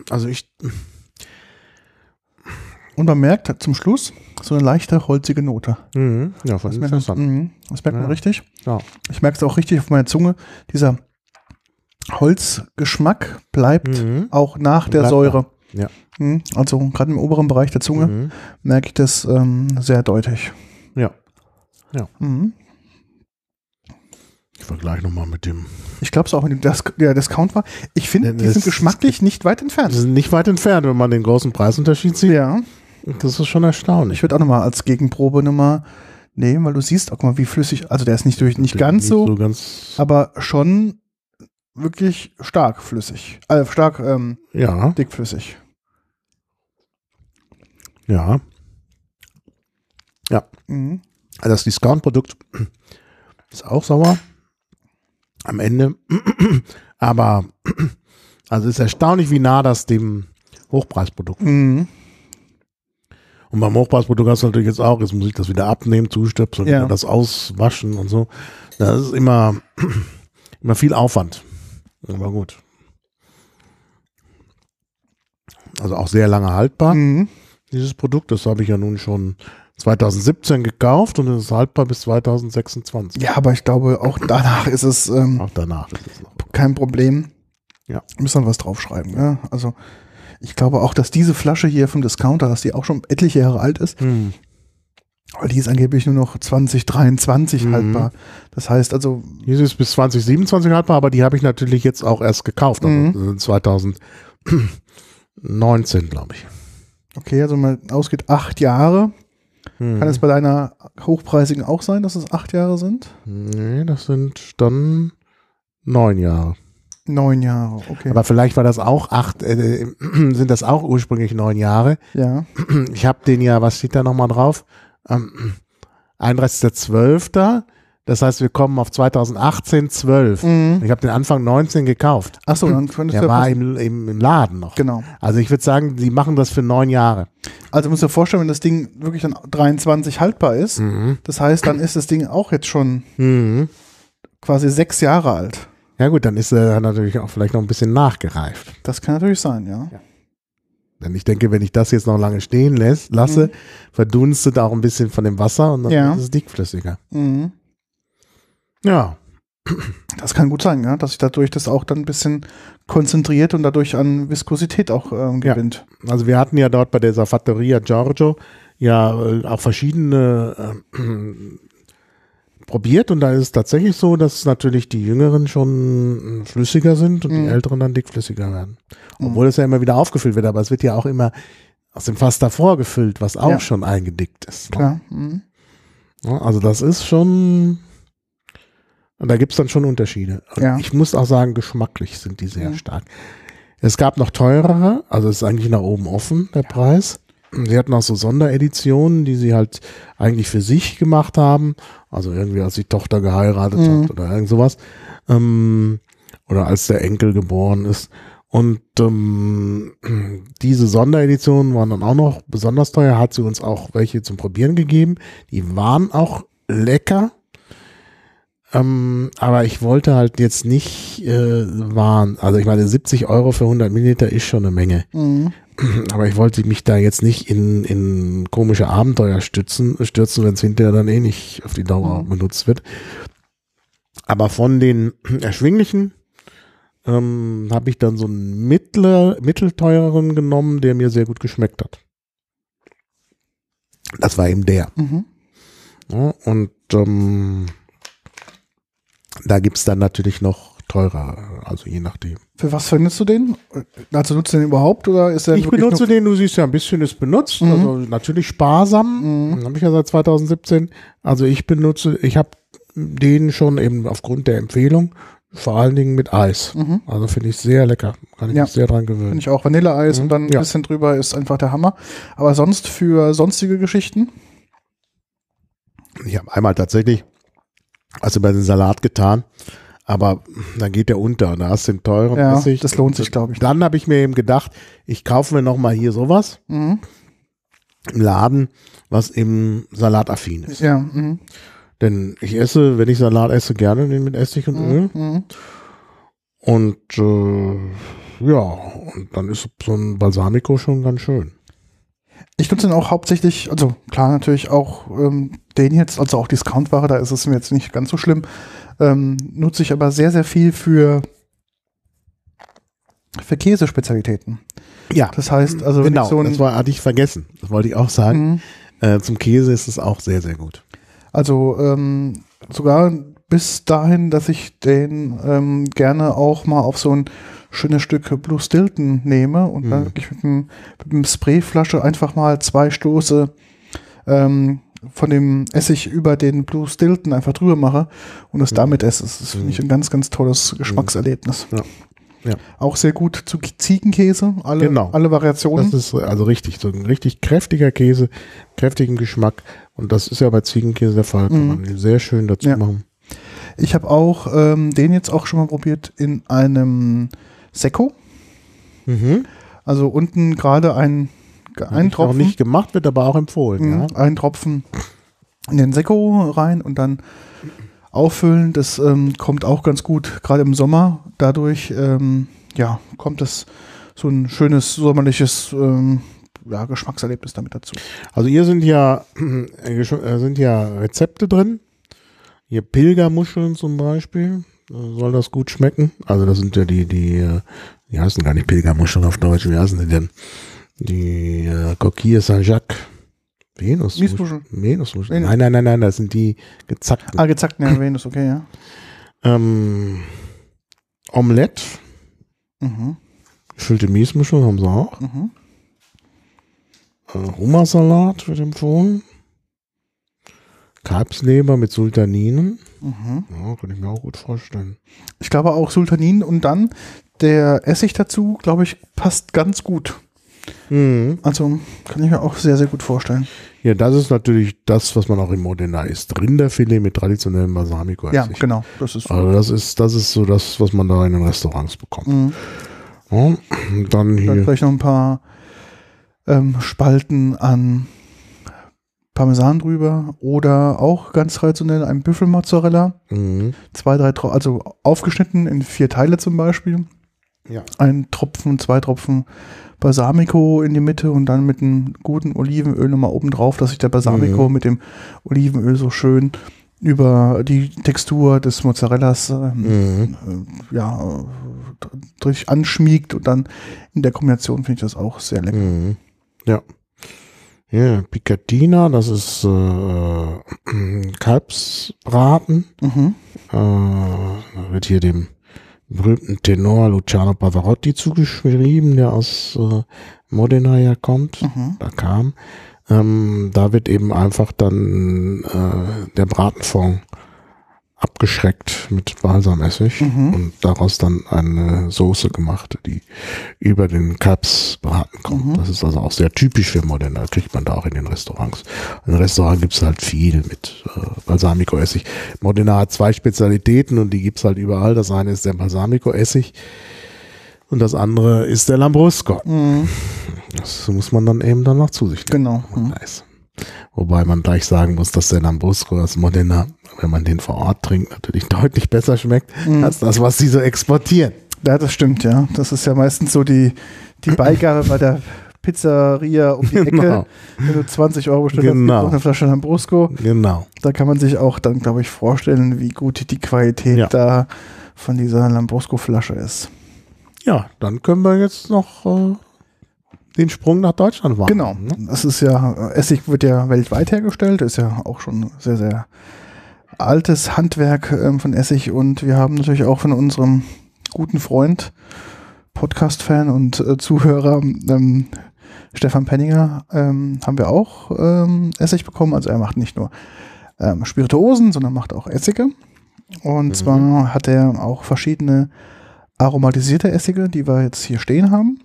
Also ich, Und man merkt zum Schluss so eine leichte holzige Note. mhm, ja, Das merkt, interessant. mhm, das merkt man Ja. richtig. Ja. Ich merke es auch richtig auf meiner Zunge. Dieser Holzgeschmack bleibt Mhm. auch nach der Bleibt Säure. Ja. Mhm, Also gerade im oberen Bereich der Zunge Mhm. merke ich das ähm, sehr deutlich. Ja. Mhm. Ich vergleiche nochmal mit dem. Ich glaube es auch, wenn das, der Discount war. Ich finde, Ja, die sind geschmacklich nicht weit Wir entfernt. sind nicht weit entfernt, wenn man den großen Preisunterschied sieht. Ja, Das ist schon erstaunlich. ich würde auch nochmal als Gegenprobe nochmal nehmen, weil du siehst auch mal, wie flüssig, also der ist nicht durch, nicht ganz so, so ganz, aber schon wirklich stark flüssig. Äh, stark ähm, ja, dickflüssig. ja. Mhm. Also das Discount-Produkt ist auch sauer am Ende. Aber also es ist erstaunlich, wie nah das dem Hochpreisprodukt. Mhm. Und beim Hochpreisprodukt hast du natürlich jetzt auch, jetzt muss ich das wieder abnehmen, zustöpseln, Ja. das auswaschen und so. Das ist immer, immer viel Aufwand. Aber gut. Also auch sehr lange haltbar, Mhm. dieses Produkt. Das habe ich ja nun schon 2017 gekauft und es ist haltbar bis 2026. Ja, aber ich glaube, auch danach ist es ähm, Auch danach ist es noch. kein Problem. Ja. Müssen wir was draufschreiben. Ja? Also ich glaube auch, dass diese Flasche hier vom Discounter, dass die auch schon etliche Jahre alt ist, Hm. Weil die ist angeblich nur noch 2023 Mhm. haltbar. Das heißt also, Diese ist bis 2027 haltbar, aber die habe ich natürlich jetzt auch erst gekauft. Also Mhm. das sind 2019, glaube ich. okay, also mal ausgeht acht Jahre. Hm. Kann es bei deiner hochpreisigen auch sein, dass es acht Jahre sind? Nee, das sind dann neun Jahre. Neun Jahre, okay. Aber vielleicht war das auch acht, äh, sind das auch ursprünglich neun Jahre. ja. Ich habe den ja, was steht da nochmal drauf? Ähm, 31.12. Das heißt, wir kommen auf 2018, 12. Mhm. Ich habe den Anfang 19 gekauft. Achso, dann könntest Der du ja war im, im, im Laden noch. Genau. Also ich würde sagen, die machen das für neun Jahre. Also musst du dir vorstellen, wenn das Ding wirklich dann 23 haltbar ist, Mhm. das heißt, dann ist das Ding auch jetzt schon Mhm. quasi sechs Jahre alt. Ja gut, dann ist er natürlich auch vielleicht noch ein bisschen nachgereift. Das kann natürlich sein, ja. Denn ich denke, wenn ich das jetzt noch lange stehen lässt, lasse, verdunstet auch ein bisschen von dem Wasser und dann Ja. ist es dickflüssiger. Mhm. Ja. Das kann gut sein, ja, dass sich dadurch das auch dann ein bisschen konzentriert und dadurch an Viskosität auch ähm, Ja. gewinnt. Also wir hatten ja dort bei dieser Fattoria Giorgio ja äh, auch verschiedene äh, probiert und da ist es tatsächlich so, dass natürlich die Jüngeren schon äh, flüssiger sind und Mhm. die Älteren dann dickflüssiger werden. Mhm. Obwohl es ja immer wieder aufgefüllt wird, aber es wird ja auch immer aus dem Fass davor gefüllt, was auch Ja. schon eingedickt ist. ne? Klar. Mhm. Also das ist schon, da gibt's dann schon Unterschiede. Und Ja. Ich muss auch sagen, geschmacklich sind die sehr Mhm. stark. Es gab noch teurere, also es ist eigentlich nach oben offen, der Preis. Sie hatten auch so Sondereditionen, die sie halt eigentlich für sich gemacht haben. Also irgendwie, als die Tochter geheiratet Mhm. hat oder irgend sowas. Ähm, oder als der Enkel geboren ist. Und ähm, diese Sondereditionen waren dann auch noch besonders teuer. Hat sie uns auch welche zum Probieren gegeben. Die waren auch lecker. Ähm, aber ich wollte halt jetzt nicht äh, waren, also ich meine 70 Euro für 100 Milliliter ist schon eine Menge. Mhm. Aber ich wollte mich da jetzt nicht in, in komische Abenteuer stützen, stürzen, wenn es hinterher dann eh nicht auf die Dauer Mhm. benutzt wird. Aber von den erschwinglichen ähm, habe ich dann so einen mittler, mittelteureren genommen, der mir sehr gut geschmeckt hat. Das war eben der. Mhm. Ja, und ähm, da gibt's dann natürlich noch teurer, also je nachdem. Für was verwendest du den? Also nutzt du den überhaupt oder ist er Ich benutze den, du siehst ja ein bisschen ist benutzt, Mhm. also natürlich sparsam, Mhm. habe ich ja seit 2017. Also ich benutze, ich habe den schon eben aufgrund der Empfehlung, vor allen Dingen mit Eis. Mhm. Also finde ich sehr lecker, kann ich Ja. mich sehr dran Finde gewöhnen. ich auch Vanilleeis Mhm. und dann ein Ja. bisschen drüber ist einfach der Hammer. Aber sonst für sonstige Geschichten? Ich habe einmal tatsächlich, also bei den Salat getan, aber dann geht der unter, da hast du den teuren Ja, Essig. das lohnt sich, glaube ich. Dann habe ich mir eben gedacht, ich kaufe mir noch mal hier sowas Mhm. im Laden, was im Salataffin ist. Ja. Mhm. Denn ich esse, wenn ich Salat esse, gerne den mit Essig und Öl. Mhm. Und äh, ja, und dann ist so ein Balsamico schon ganz schön. Ich nutze den auch hauptsächlich, also klar natürlich auch ähm, den jetzt, also auch Discountware, da ist es mir jetzt nicht ganz so schlimm. Ähm, nutze ich aber sehr, sehr viel für, für Käsespezialitäten. Ja, Das heißt, also wenn genau, ich so das war, hatte ich vergessen. Das wollte ich auch sagen. Mhm. Äh, zum Käse ist es auch sehr, sehr gut. Also ähm, sogar bis dahin, dass ich den ähm, gerne auch mal auf so ein schönes Stück Blue Stilton nehme und Mhm. dann wirklich mit einem, mit einem Sprayflasche einfach mal zwei Stoße ähm, von dem Essig über den Blue Stilton einfach drüber mache und es Mhm. damit esse. Das ist, finde ich, ein ganz, ganz tolles Geschmackserlebnis. Ja. Ja. Auch sehr gut zu Ziegenkäse, alle, Genau. alle Variationen. Das ist also richtig, so ein richtig kräftiger Käse, kräftigen Geschmack. Und das ist ja bei Ziegenkäse der Fall. Kann Mhm. man sehr schön dazu Ja. machen. Ich habe auch ähm, den jetzt auch schon mal probiert in einem Sekko. Mhm. Also unten gerade ein, ein ich noch Tropfen, nicht gemacht, wird aber auch empfohlen. Mhm, Ja. ein Tropfen in den Sekko rein und dann auffüllen. Das ähm, kommt auch ganz gut, gerade im Sommer. Dadurch ähm, ja, kommt es so ein schönes sommerliches ähm, ja, Geschmackserlebnis damit dazu. Also hier sind ja, äh, äh, sind ja Rezepte drin. Hier Pilgermuscheln zum Beispiel. Soll das gut schmecken? Also das sind ja die, die, äh, die heißen gar nicht Pilgermuscheln auf Deutsch. Wie heißen die denn? Die äh, Coquille Saint-Jacques. Venus. Venusmuscheln. Venus. Nein, nein, nein, nein, das sind die gezackten. Ah, gezackt, ja, Venus, okay, ja. Ähm, Omelette. Mhm, Gefüllte Miesmuscheln haben sie auch. mhm. Äh, Hummersalat wird empfohlen. Kalbsleber mit Sultaninen. Mhm. Ja, kann ich mir auch gut vorstellen. Ich glaube auch Sultanin und dann der Essig dazu, glaube ich, passt ganz gut. Mhm. Also kann ich mir auch sehr, sehr gut vorstellen. Ja, das ist natürlich das, was man auch im Modena isst. Rinderfilet mit traditionellem Balsamico. Ja, genau. Das ist Also das ist, das ist so das, was man da in den Restaurants bekommt. Mhm. Ja, dann Dann hier. vielleicht noch ein paar ähm, Spalten an Parmesan drüber oder auch ganz traditionell ein Büffelmozzarella. Mhm. Zwei, drei, also aufgeschnitten in vier Teile zum Beispiel. Ja. Ein Tropfen, zwei Tropfen Balsamico in die Mitte und dann mit einem guten Olivenöl nochmal oben drauf, dass sich der Balsamico Mhm. mit dem Olivenöl so schön über die Textur des Mozzarellas ähm, Mhm. äh, ja, äh, durch anschmiegt und dann in der Kombination finde ich das auch sehr lecker. Mhm. Ja. Ja, Picatina, das ist äh, Kalbsbraten. Mhm. Äh, da wird hier dem berühmten Tenor Luciano Pavarotti zugeschrieben, der aus äh, Modena ja kommt, Mhm. da kam. Ähm, da wird eben einfach dann äh, der Bratenfond abgeschreckt mit Balsamessig Mhm. und daraus dann eine Soße gemacht, die über den Kalbsbraten kommt. Mhm. Das ist also auch sehr typisch für Modena, kriegt man da auch in den Restaurants. In den Restaurants gibt's halt viel mit äh, Balsamico-Essig. Modena hat zwei Spezialitäten und die gibt's halt überall. Das eine ist der Balsamico-Essig und das andere ist der Lambrusco. Mhm. Das muss man dann eben dann noch zu sich nehmen. Genau. Nice. Wobei man gleich sagen muss, dass der Lambrusco aus Modena, wenn man den vor Ort trinkt, natürlich deutlich besser schmeckt Mhm. als das, was sie so exportieren. Ja, das stimmt, ja. Das ist ja meistens so die, die Beigabe bei der Pizzeria um die Ecke. Genau. Wenn du 20 Euro bestellst, Genau. eine Flasche Lambrusco. Genau. Da kann man sich auch dann, glaube ich, vorstellen, wie gut die Qualität Ja. da von dieser Lambrusco-Flasche ist. Ja, dann können wir jetzt noch äh, den Sprung nach Deutschland wagen. Genau. Ne? Das ist ja, Essig wird ja weltweit hergestellt, ist ja auch schon sehr, sehr altes Handwerk ähm, von Essig und wir haben natürlich auch von unserem guten Freund, Podcast-Fan und äh, Zuhörer, ähm, Stefan Penninger, ähm, haben wir auch ähm, Essig bekommen. Also er macht nicht nur ähm, Spirituosen, sondern macht auch Essige. Und Mhm. zwar hat er auch verschiedene aromatisierte Essige, die wir jetzt hier stehen haben.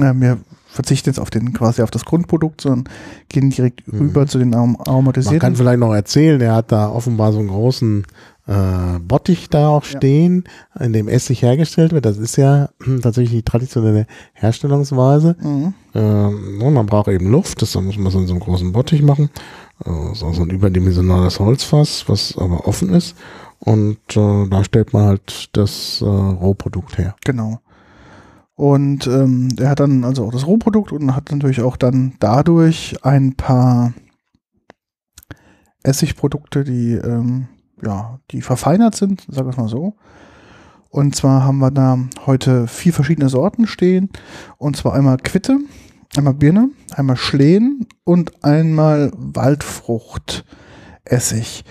Ähm, wir verzichten jetzt auf den quasi auf das Grundprodukt, sondern gehen direkt Mhm. rüber zu den arom Man aromatisierten. kann vielleicht noch erzählen, er hat da offenbar so einen großen äh, Bottich da auch Ja. stehen, in dem Essig hergestellt wird. Das ist ja tatsächlich die traditionelle Herstellungsweise. Mhm. Ähm, und man braucht eben Luft, das muss man so in so einem großen Bottich machen. Äh, so, so ein überdimensionales Holzfass, was aber offen ist. Und äh, da stellt man halt das äh, Rohprodukt her. Genau. Und ähm, er hat dann also auch das Rohprodukt und hat natürlich auch dann dadurch ein paar Essigprodukte, die ähm, ja, die verfeinert sind, wir es mal so. Und zwar haben wir da heute vier verschiedene Sorten stehen. Und zwar einmal Quitte, einmal Birne, einmal Schlehen und einmal Waldfruchtessig.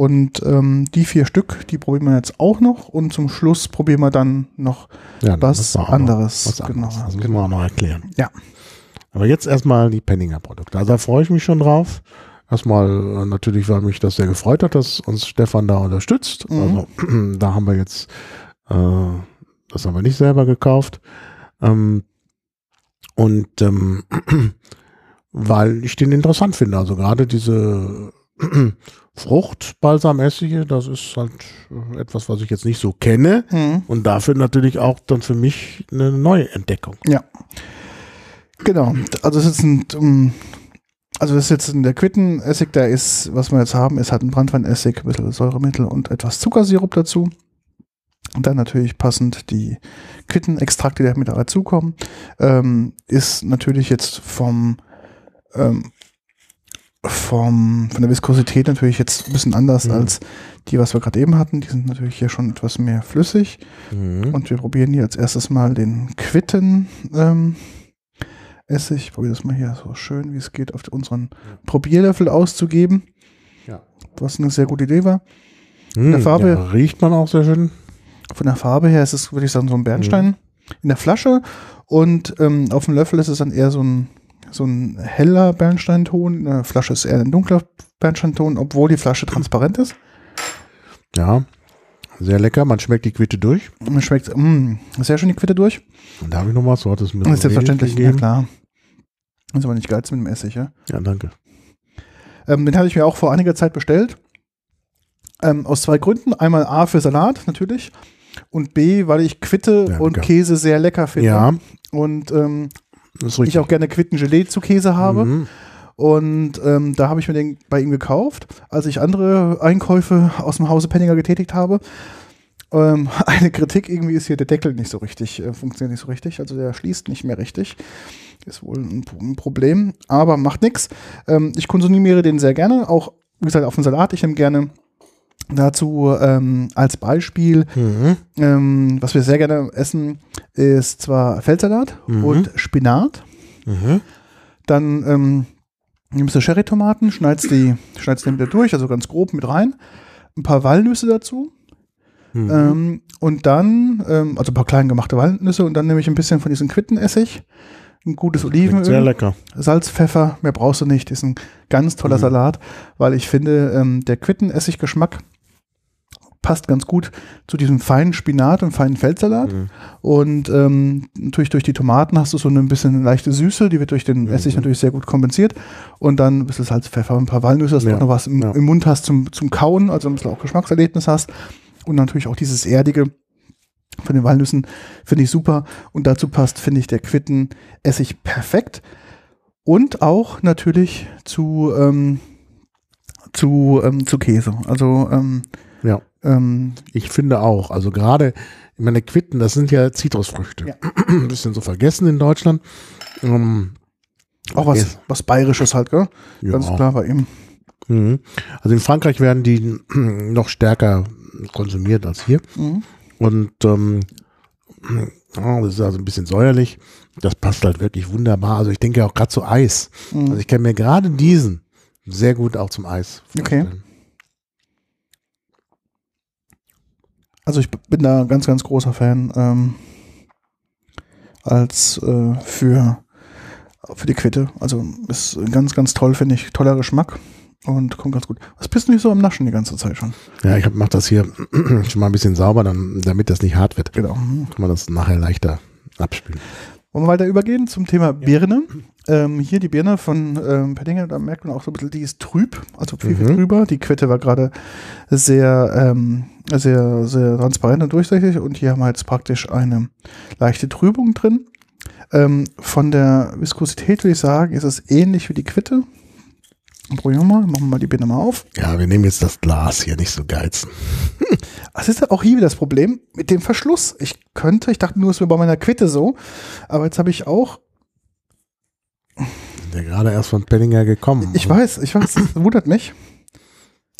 Und ähm, die vier Stück, die probieren wir jetzt auch noch. Und zum Schluss probieren wir dann noch Ja, Was anderes, Was anderes. genau, Das müssen wir auch noch erklären. Ja. Aber jetzt erstmal die Penninger Produkte. Also da freue ich mich schon drauf. Erstmal äh, natürlich, weil mich das sehr gefreut hat, dass uns Stefan da unterstützt. Mhm. Also da haben wir jetzt, äh, das haben wir nicht selber gekauft. Ähm, und ähm, weil ich den interessant finde. Also gerade diese Fruchtbalsamessige, das ist halt äh, etwas, was ich jetzt nicht so kenne. Mhm. Und dafür natürlich auch dann für mich eine neue Entdeckung. Ja. Genau. Also es ist ein, um, also das ist jetzt in der Quittenessig, da ist, was wir jetzt haben, ist halt ein Brandweinessig, ein bisschen Säuremittel und etwas Zuckersirup dazu. Und dann natürlich passend die Quittenextrakte, die da mit dazukommen. Ähm, ist natürlich jetzt vom, ähm, vom, von der Viskosität natürlich jetzt ein bisschen anders Mhm. als die, was wir gerade eben hatten. Die sind natürlich hier schon etwas mehr flüssig. Mhm. Und wir probieren hier als erstes mal den Quitten ähm, Essig. Ich probiere das mal hier so schön, wie es geht, auf unseren Probierlöffel auszugeben. Ja. Was eine sehr gute Idee war. Hm, der Farbe- Ja, riecht man auch sehr schön. Von der Farbe her ist es, würde ich sagen, so ein Bernstein Mhm. in der Flasche. Und ähm, auf dem Löffel ist es dann eher so ein, so ein heller Bernsteinton. In der Flasche ist eher ein dunkler Bernsteinton, obwohl die Flasche transparent ist. Ja, sehr lecker. Man schmeckt die Quitte durch. Man schmeckt mh, sehr schön die Quitte durch. Und da habe ich noch was. Du hattest mir ist selbstverständlich, ja gegeben. klar. Das ist aber nicht geiz mit dem Essig, ja. Ja, danke. Ähm, den hatte ich mir auch vor einiger Zeit bestellt. Ähm, aus zwei Gründen. Einmal A für Salat natürlich und B, weil ich Quitte Ja, und. Käse sehr lecker finde. Ja, Und ähm. Ich auch gerne Quittengelee zu Käse habe. Mhm. Und ähm, da habe ich mir den bei ihm gekauft, als ich andere Einkäufe aus dem Hause Penninger getätigt habe. Ähm, eine Kritik irgendwie ist hier der Deckel nicht so richtig, äh, funktioniert nicht so richtig. Also der schließt nicht mehr richtig. Ist wohl ein, ein Problem, aber macht nichts. Ähm, ich konsumiere den sehr gerne, auch wie gesagt auf dem Salat. Ich nehme gerne dazu ähm, als Beispiel, Mhm. ähm, was wir sehr gerne essen, ist zwar Feldsalat Mhm. und Spinat. Mhm. Dann ähm, nimmst du Cherrytomaten, schneidest die, schneidest die wieder durch, also ganz grob mit rein. Ein paar Walnüsse dazu. Mhm. Ähm, und dann, ähm, also ein paar klein gemachte Walnüsse und dann nehme ich ein bisschen von diesem Quittenessig, ein gutes Klingt Sehr Olivenöl, lecker. Salz, Pfeffer, mehr brauchst du nicht. Ist ein ganz toller Mhm. Salat, weil ich finde, ähm, der Quittenessiggeschmack passt ganz gut zu diesem feinen Spinat und feinen Feldsalat. Mhm. Und ähm, natürlich durch die Tomaten hast du so eine bisschen leichte Süße, die wird durch den Mhm. Essig natürlich sehr gut kompensiert. Und dann ein bisschen Salz, Pfeffer, ein paar Walnüsse, dass du Ja, auch noch was im, ja. im Mund hast zum, zum Kauen, also ein bisschen auch Geschmackserlebnis hast. Und natürlich auch dieses Erdige von den Walnüssen finde ich super. Und dazu passt, finde ich, der Quittenessig perfekt. Und auch natürlich zu, ähm, zu, ähm, zu Käse. Also ähm. Ähm, Ich finde auch. Also gerade, ich meine, Quitten, das sind ja Zitrusfrüchte. Ja. Ein bisschen so vergessen in Deutschland. Ähm, auch was, Yes. was Bayerisches halt, gell? ja. Ganz klar bei ihm. Mhm. Also in Frankreich werden die noch stärker konsumiert als hier. Mhm. Und ähm, ja, das ist also ein bisschen säuerlich. Das passt halt wirklich wunderbar. Also ich denke auch gerade zu Eis. Mhm. Also ich kann mir gerade diesen sehr gut auch zum Eis Okay. Also ich bin da ganz, ganz großer Fan ähm, als äh, für, für die Quitte. Also ist ganz, ganz toll, finde ich. Toller Geschmack und kommt ganz gut. Was bist du nicht so am Naschen die ganze Zeit schon? Ja, ich mache das hier schon mal ein bisschen sauber, dann, damit das nicht hart wird. Genau. Kann man das nachher leichter abspülen. Wollen wir weiter übergehen zum Thema Birne? Ähm, hier die Birne von ähm, Pettinger, da merkt man auch so ein bisschen, die ist trüb, also viel, viel Mhm. trüber. Die Quitte war gerade sehr, ähm, sehr, sehr transparent und durchsichtig und hier haben wir jetzt praktisch eine leichte Trübung drin. Ähm, von der Viskosität würde ich sagen, ist es ähnlich wie die Quitte. Probieren wir mal, machen wir mal die Birne mal auf. Ja, wir nehmen jetzt das Glas hier, nicht so geizen. Es ist ja auch hier wieder das Problem mit dem Verschluss. Ich könnte, ich dachte nur, es wäre bei meiner Quitte so, aber jetzt habe ich auch Der gerade erst von Penninger gekommen. Ich weiß, ich weiß, das wundert mich.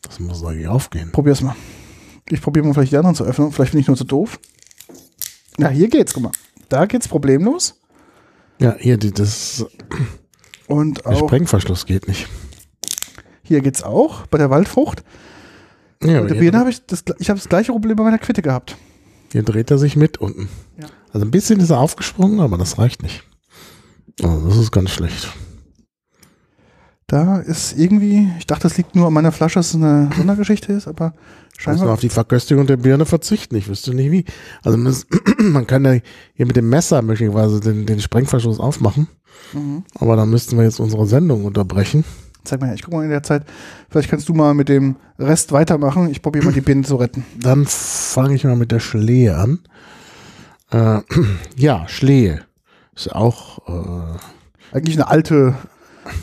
Das muss eigentlich aufgehen. Probier's mal. Ich probiere mal vielleicht die anderen zu öffnen. Vielleicht bin ich nur zu doof. Ja, hier geht's, guck mal. Da geht's problemlos. Ja, hier, die, das, Und der auch Sprengverschluss geht nicht. hier geht's auch bei der Waldfrucht. Ja, Bei der Birne habe ich das, ich habe das gleiche Problem bei meiner Quitte gehabt. hier dreht er sich mit unten. Ja. Also ein bisschen ist er aufgesprungen, aber das reicht nicht. Also das ist ganz schlecht. Da ist irgendwie, ich dachte, das liegt nur an meiner Flasche, dass es eine Sondergeschichte ist, aber Ich muss scheinbar. auf die Verköstigung der Birne verzichten. Ich wüsste nicht wie. Also man, ist- man kann ja hier mit dem Messer möglicherweise den, den Sprengverschluss aufmachen. Mhm. Aber dann müssten wir jetzt unsere Sendung unterbrechen. Zeig mal her, ich gucke mal in der Zeit. Vielleicht kannst du mal mit dem Rest weitermachen. Ich probiere mal die Birne zu retten. Dann fange ich mal mit der Schlehe an. Äh, ja, Schlehe ist auch äh, Eigentlich eine alte,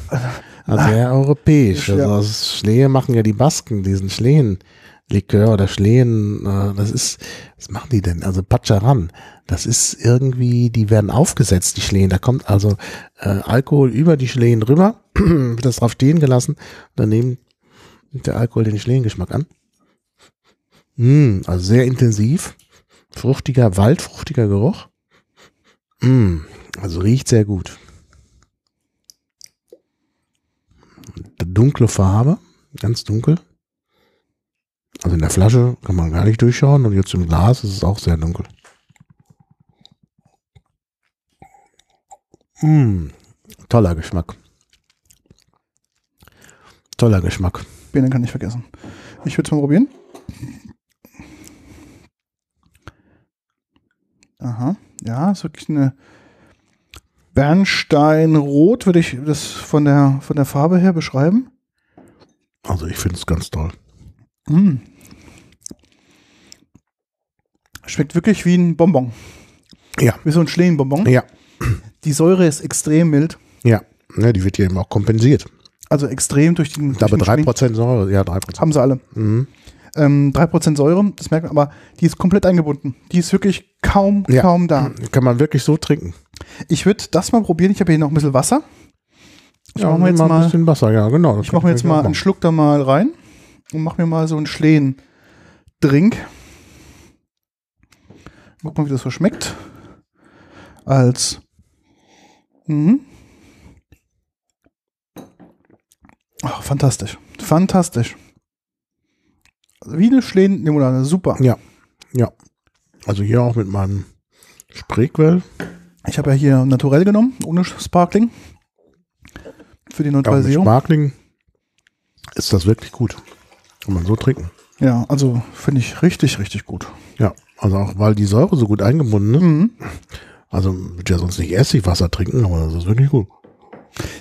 sehr europäisch. Also aus Schlehe machen ja die Basken diesen Schlehenlikör oder Schlehen. Äh, das ist, was machen die denn? Also Pacharan. Das ist irgendwie, die werden aufgesetzt, die Schlehen. Da kommt also äh, Alkohol über die Schlehen rüber, wird das drauf stehen gelassen. Dann nimmt der Alkohol den Schlehengeschmack an. Mm, also sehr intensiv. Fruchtiger, waldfruchtiger Geruch. Mm, also riecht sehr gut. Dunkle Farbe, ganz dunkel. Also in der Flasche kann man gar nicht durchschauen und jetzt im Glas ist es auch sehr dunkel. Mm, toller Geschmack. Toller Geschmack. Birne kann ich vergessen. Ich würde es mal probieren. Aha, ja, ist wirklich eine Bernsteinrot, würde ich das von der, von der Farbe her beschreiben. Also ich finde es ganz toll. Mm. Schmeckt wirklich wie ein Bonbon. Ja. Wie so ein Schlehenbonbon. Ja, Die Säure ist extrem mild. ja. ja die wird hier eben auch kompensiert. Also extrem durch den, durch Aber den Schleen. 3% Säure, ja 3%. Haben sie alle. Mhm. Ähm, 3% Säure, das merkt man, aber die ist komplett eingebunden. Die ist wirklich kaum, Ja. kaum da. Kann man wirklich so trinken. Ich würde das mal probieren. Ich habe hier noch ein bisschen Wasser. Ich mache mir jetzt ein mal, bisschen Wasser, ja genau. ich mache mir jetzt mal auch einen Schluck da mal rein und mache mir mal so einen Schlehen-Drink. Guck mal, wie das so schmeckt. Als mhm. Ach, fantastisch. Fantastisch. Wie eine Schlehen-Limonade. Super. Ja, ja. Also hier auch mit meinem Spreequell. Ich habe ja hier naturell genommen, ohne Sparkling. Für die Ja, Neutralisierung. Sparkling ist das wirklich gut. Kann man so trinken. Ja, also finde ich richtig, richtig gut. Ja, also auch weil die Säure so gut eingebunden ist. Mhm. Also würde ja sonst nicht Essigwasser trinken, aber das ist wirklich gut.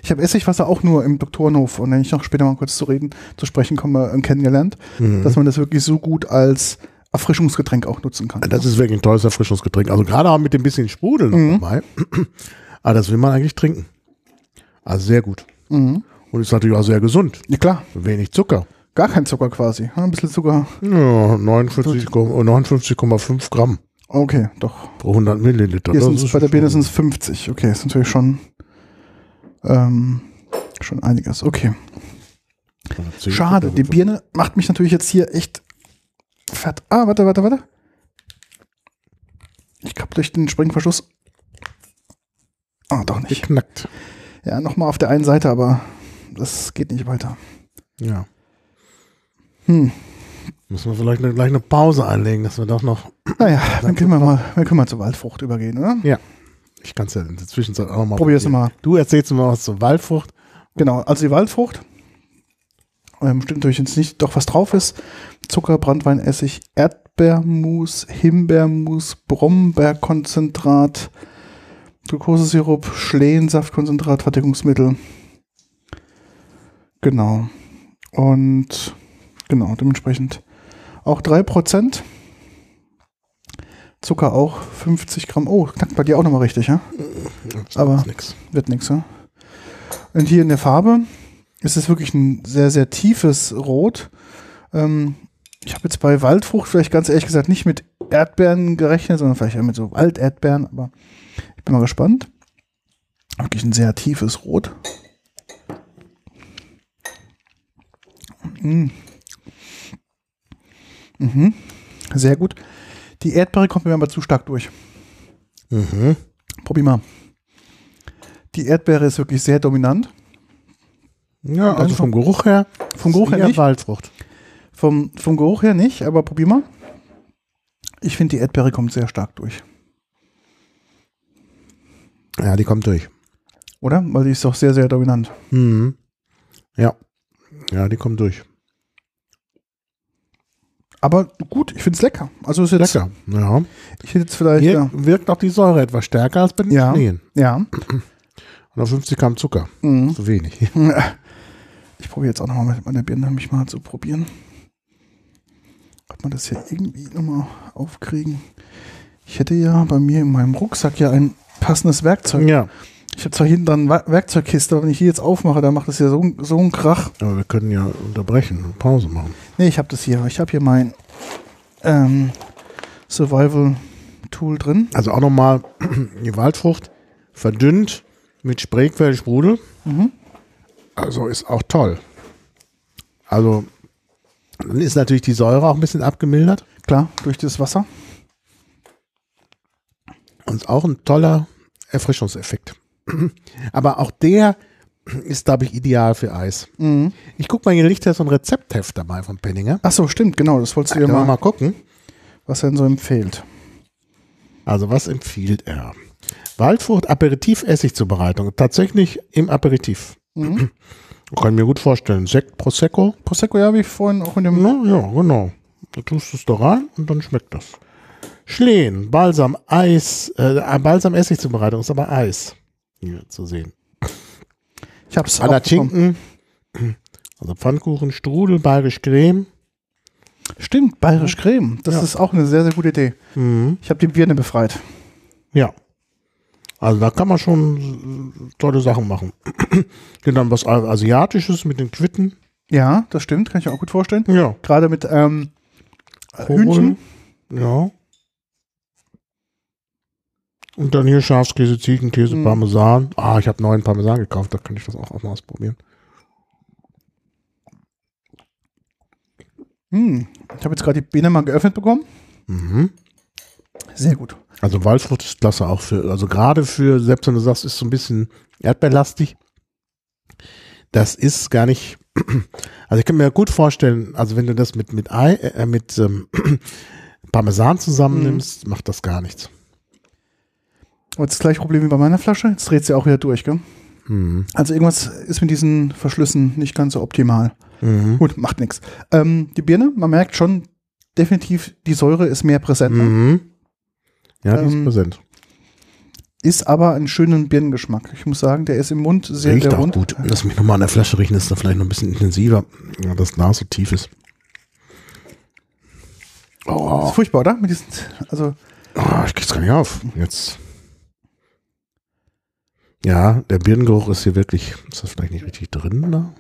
Ich habe Essigwasser auch nur im Doktorenhof und wenn ich noch später mal kurz zu reden, zu sprechen komme, kennengelernt, Mhm. dass man das wirklich so gut als Erfrischungsgetränk auch nutzen kann. Das ist wirklich ein tolles Erfrischungsgetränk. Also gerade auch mit dem bisschen Sprudel noch Mhm. dabei. Aber das will man eigentlich trinken. Also sehr gut. Mhm. Und ist natürlich auch sehr gesund. Ja klar, Wenig Zucker. gar kein Zucker quasi. Ein bisschen Zucker. Ja, 59 Ko- 59,5 Gramm Okay, doch. pro 100 Milliliter. Hier sind bei der Birne sind es 50. Okay, ist natürlich schon, ähm, schon einiges. Okay. Schade, die. Birne macht mich natürlich jetzt hier echt fett. Ah, warte, warte, warte. Ich kapp durch den Springverschluss. Ah, doch nicht. geknackt. Ja, nochmal auf der einen Seite, aber das geht nicht weiter. Ja. Hm. Müssen wir vielleicht eine, gleich eine Pause einlegen, dass wir doch noch. Naja, dann können wir mal, dann können wir zur Waldfrucht übergehen, oder? Ich kann es ja in der Zwischenzeit auch noch mal. Probier's probieren. mal. Du erzählst mir was zur Waldfrucht. Genau, also die Waldfrucht. Ähm, stimmt natürlich jetzt nicht, doch was drauf ist. Zucker, Brandweinessig, Erdbeermus, Himbeermus, Brombeerkonzentrat, Glukosesirup, Schlehensaftkonzentrat, Verdickungsmittel. Genau. Und genau, dementsprechend auch 3%. Zucker auch 50 Gramm. Oh, knackt bei dir auch nochmal richtig, ja? Das Aber- ist nix. Wird nichts, ja? Und hier in der Farbe ist es wirklich ein sehr, sehr tiefes Rot. Ähm, ich habe jetzt bei Waldfrucht vielleicht ganz ehrlich gesagt nicht mit Erdbeeren gerechnet, sondern vielleicht eher mit so Walderdbeeren, aber ich bin mal gespannt. Wirklich ein sehr tiefes Rot. Mm. Mhm. Sehr gut. Die Erdbeere kommt mir aber zu stark durch. Mhm. Probier mal. Die Erdbeere ist wirklich sehr dominant. Ja, also Einfach- vom Geruch her. Vom Geruch her nicht. Waldfrucht. Vom, vom Geruch her nicht, aber probier mal. Ich finde, die Erdbeere kommt sehr stark durch. Ja, die kommt durch. Oder? Weil die ist doch sehr, sehr dominant. Mhm. Ja. Ja, die kommt durch. Aber gut, ich finde es lecker. Also ist jetzt, Lecker. Ja. ich hätte jetzt vielleicht, Hier ja. wirkt auch die Säure etwas stärker als bei den Ja. Schneen. ja. 150 Gramm Zucker. Mhm. Zu wenig. Ich probiere jetzt auch nochmal mit meiner Birne, mich mal zu probieren. Ob man das hier irgendwie nochmal aufkriegen. Ich hätte ja bei mir in meinem Rucksack ja ein passendes Werkzeug. Ja. Ich habe zwar hinten dran Werkzeugkiste, aber wenn ich die jetzt aufmache, dann macht das ja so, so einen Krach. Aber wir können ja unterbrechen und Pause machen. Nee, ich habe das hier. Ich habe hier mein ähm, Survival-Tool drin. Also auch nochmal die Waldfrucht verdünnt mit Spreequell Sprudel. Mhm. Also ist auch toll. Also dann ist natürlich die Säure auch ein bisschen abgemildert. Klar, durch das Wasser. Und auch ein toller Erfrischungseffekt. Aber auch der ist, glaube ich, ideal für Eis. Mhm. Ich guck mal, hier liegt ja so ein Rezeptheft dabei von Penninger. Ach so, stimmt, genau. Das wolltest du ja mal, mal gucken. was er denn so empfiehlt. Also was empfiehlt er? Waldfrucht Aperitif-Essigzubereitung. Tatsächlich im Aperitif. Mhm. Kann ich mir gut vorstellen. Sekt, Prosecco. Prosecco, ja, wie vorhin auch in dem. Na, ja, genau. Da tust du es da rein und dann schmeckt das. Schlehen, Balsam, Eis, äh, Balsam-Essigzubereitung ist aber Eis. Hier zu sehen. Ich hab's auch Anna bekommen. Schinken, also Pfannkuchen, Strudel, bayerisch Creme. Stimmt, bayerisch Creme. Das Ja. ist auch eine sehr, sehr gute Idee. Mhm. Ich habe die Birne befreit. Ja. Also da kann man schon tolle Sachen machen. dann was Asiatisches mit den Quitten. Ja, das stimmt, kann ich mir auch gut vorstellen. Ja. Gerade mit ähm, Hühnchen. Ja. Und dann hier Schafskäse, Ziegenkäse, Mhm. Parmesan. Ah, ich habe neuen Parmesan gekauft, da kann ich das auch, auch mal ausprobieren. Hm. Ich habe jetzt gerade die Birne mal geöffnet bekommen. Mhm. Sehr gut. Also Waldfrucht ist klasse auch für, also gerade für, selbst wenn du sagst, ist so ein bisschen erdbeerlastig, das ist gar nicht, also ich kann mir gut vorstellen, also wenn du das mit, mit Ei, äh, mit ähm, Parmesan zusammennimmst, macht das gar nichts. Aber das gleiche Problem wie bei meiner Flasche. Jetzt dreht sie auch wieder durch, gell? Mhm. Also irgendwas ist mit diesen Verschlüssen nicht ganz so optimal. Mhm. Gut, macht nichts. Ähm, die Birne, man merkt schon definitiv, die Säure ist mehr präsent. Mhm. Ja, die ist Ähm, präsent. Ist aber einen schönen Birnengeschmack. Ich muss sagen, der ist im Mund sehr, Riecht sehr auch rund. gut. Lass mich nochmal an der Flasche riechen, ist da vielleicht noch ein bisschen intensiver, ja, das Glas so tief ist. Das Oh, ist furchtbar, oder? Diesen, also, oh ich krieg's gar nicht auf. Jetzt. Ja, der Birnengeruch ist hier wirklich, ist das vielleicht nicht richtig drin da?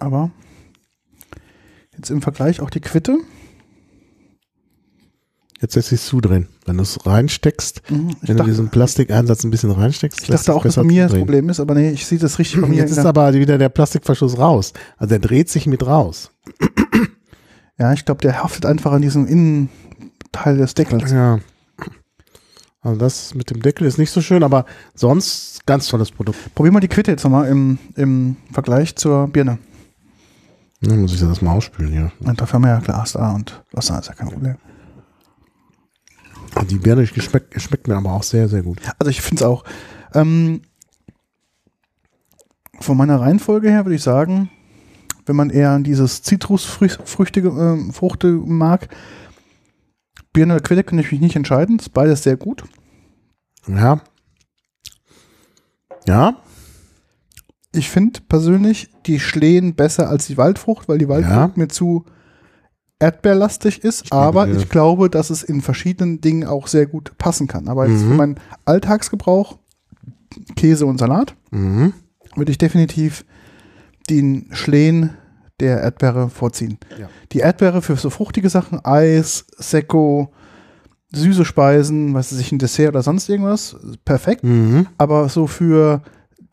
aber jetzt im Vergleich auch die Quitte. Jetzt lässt sich's zudrehen. Wenn du es reinsteckst, Mhm. Wenn du dachte, diesen Plastikeinsatz ein bisschen reinsteckst, ich dachte auch, dass bei mir das. Problem ist, aber nee, ich sehe das richtig bei mir. Jetzt ist aber wieder der Plastikverschluss raus. Also der dreht sich mit raus. ja, ich glaube, der haftet einfach an diesem Innenteil des Deckels. Ja. Also das mit dem Deckel ist nicht so schön, aber sonst ganz tolles Produkt. Probier mal die Quitte jetzt nochmal im, im Vergleich zur Birne. Dann muss ich das mal ausspülen hier. Und dafür haben wir ja Glas da und Wasser ist ja kein Problem. Die Birne schmeckt, schmeckt mir aber auch sehr, sehr gut. Also ich finde es auch. Ähm, von meiner Reihenfolge her würde ich sagen, wenn man eher dieses Zitrusfrüchtige ähm, Fruchte mag, Birne oder Quitte kann ich mich nicht entscheiden. Ist beides sehr gut. Ja. Ja, Ich finde persönlich die Schlehen besser als die Waldfrucht, weil die Waldfrucht Ja. mir zu erdbeerlastig ist. gebe aber ich glaube, dass es in verschiedenen Dingen auch sehr gut passen kann. Aber jetzt Mhm. für meinen Alltagsgebrauch, Käse und Salat, mhm. würde ich definitiv den Schlehen der Erdbeere vorziehen. Ja. Die Erdbeere für so fruchtige Sachen, Eis, Sekko, süße Speisen, was weiß ich, ein Dessert oder sonst irgendwas, perfekt. Mhm. Aber so für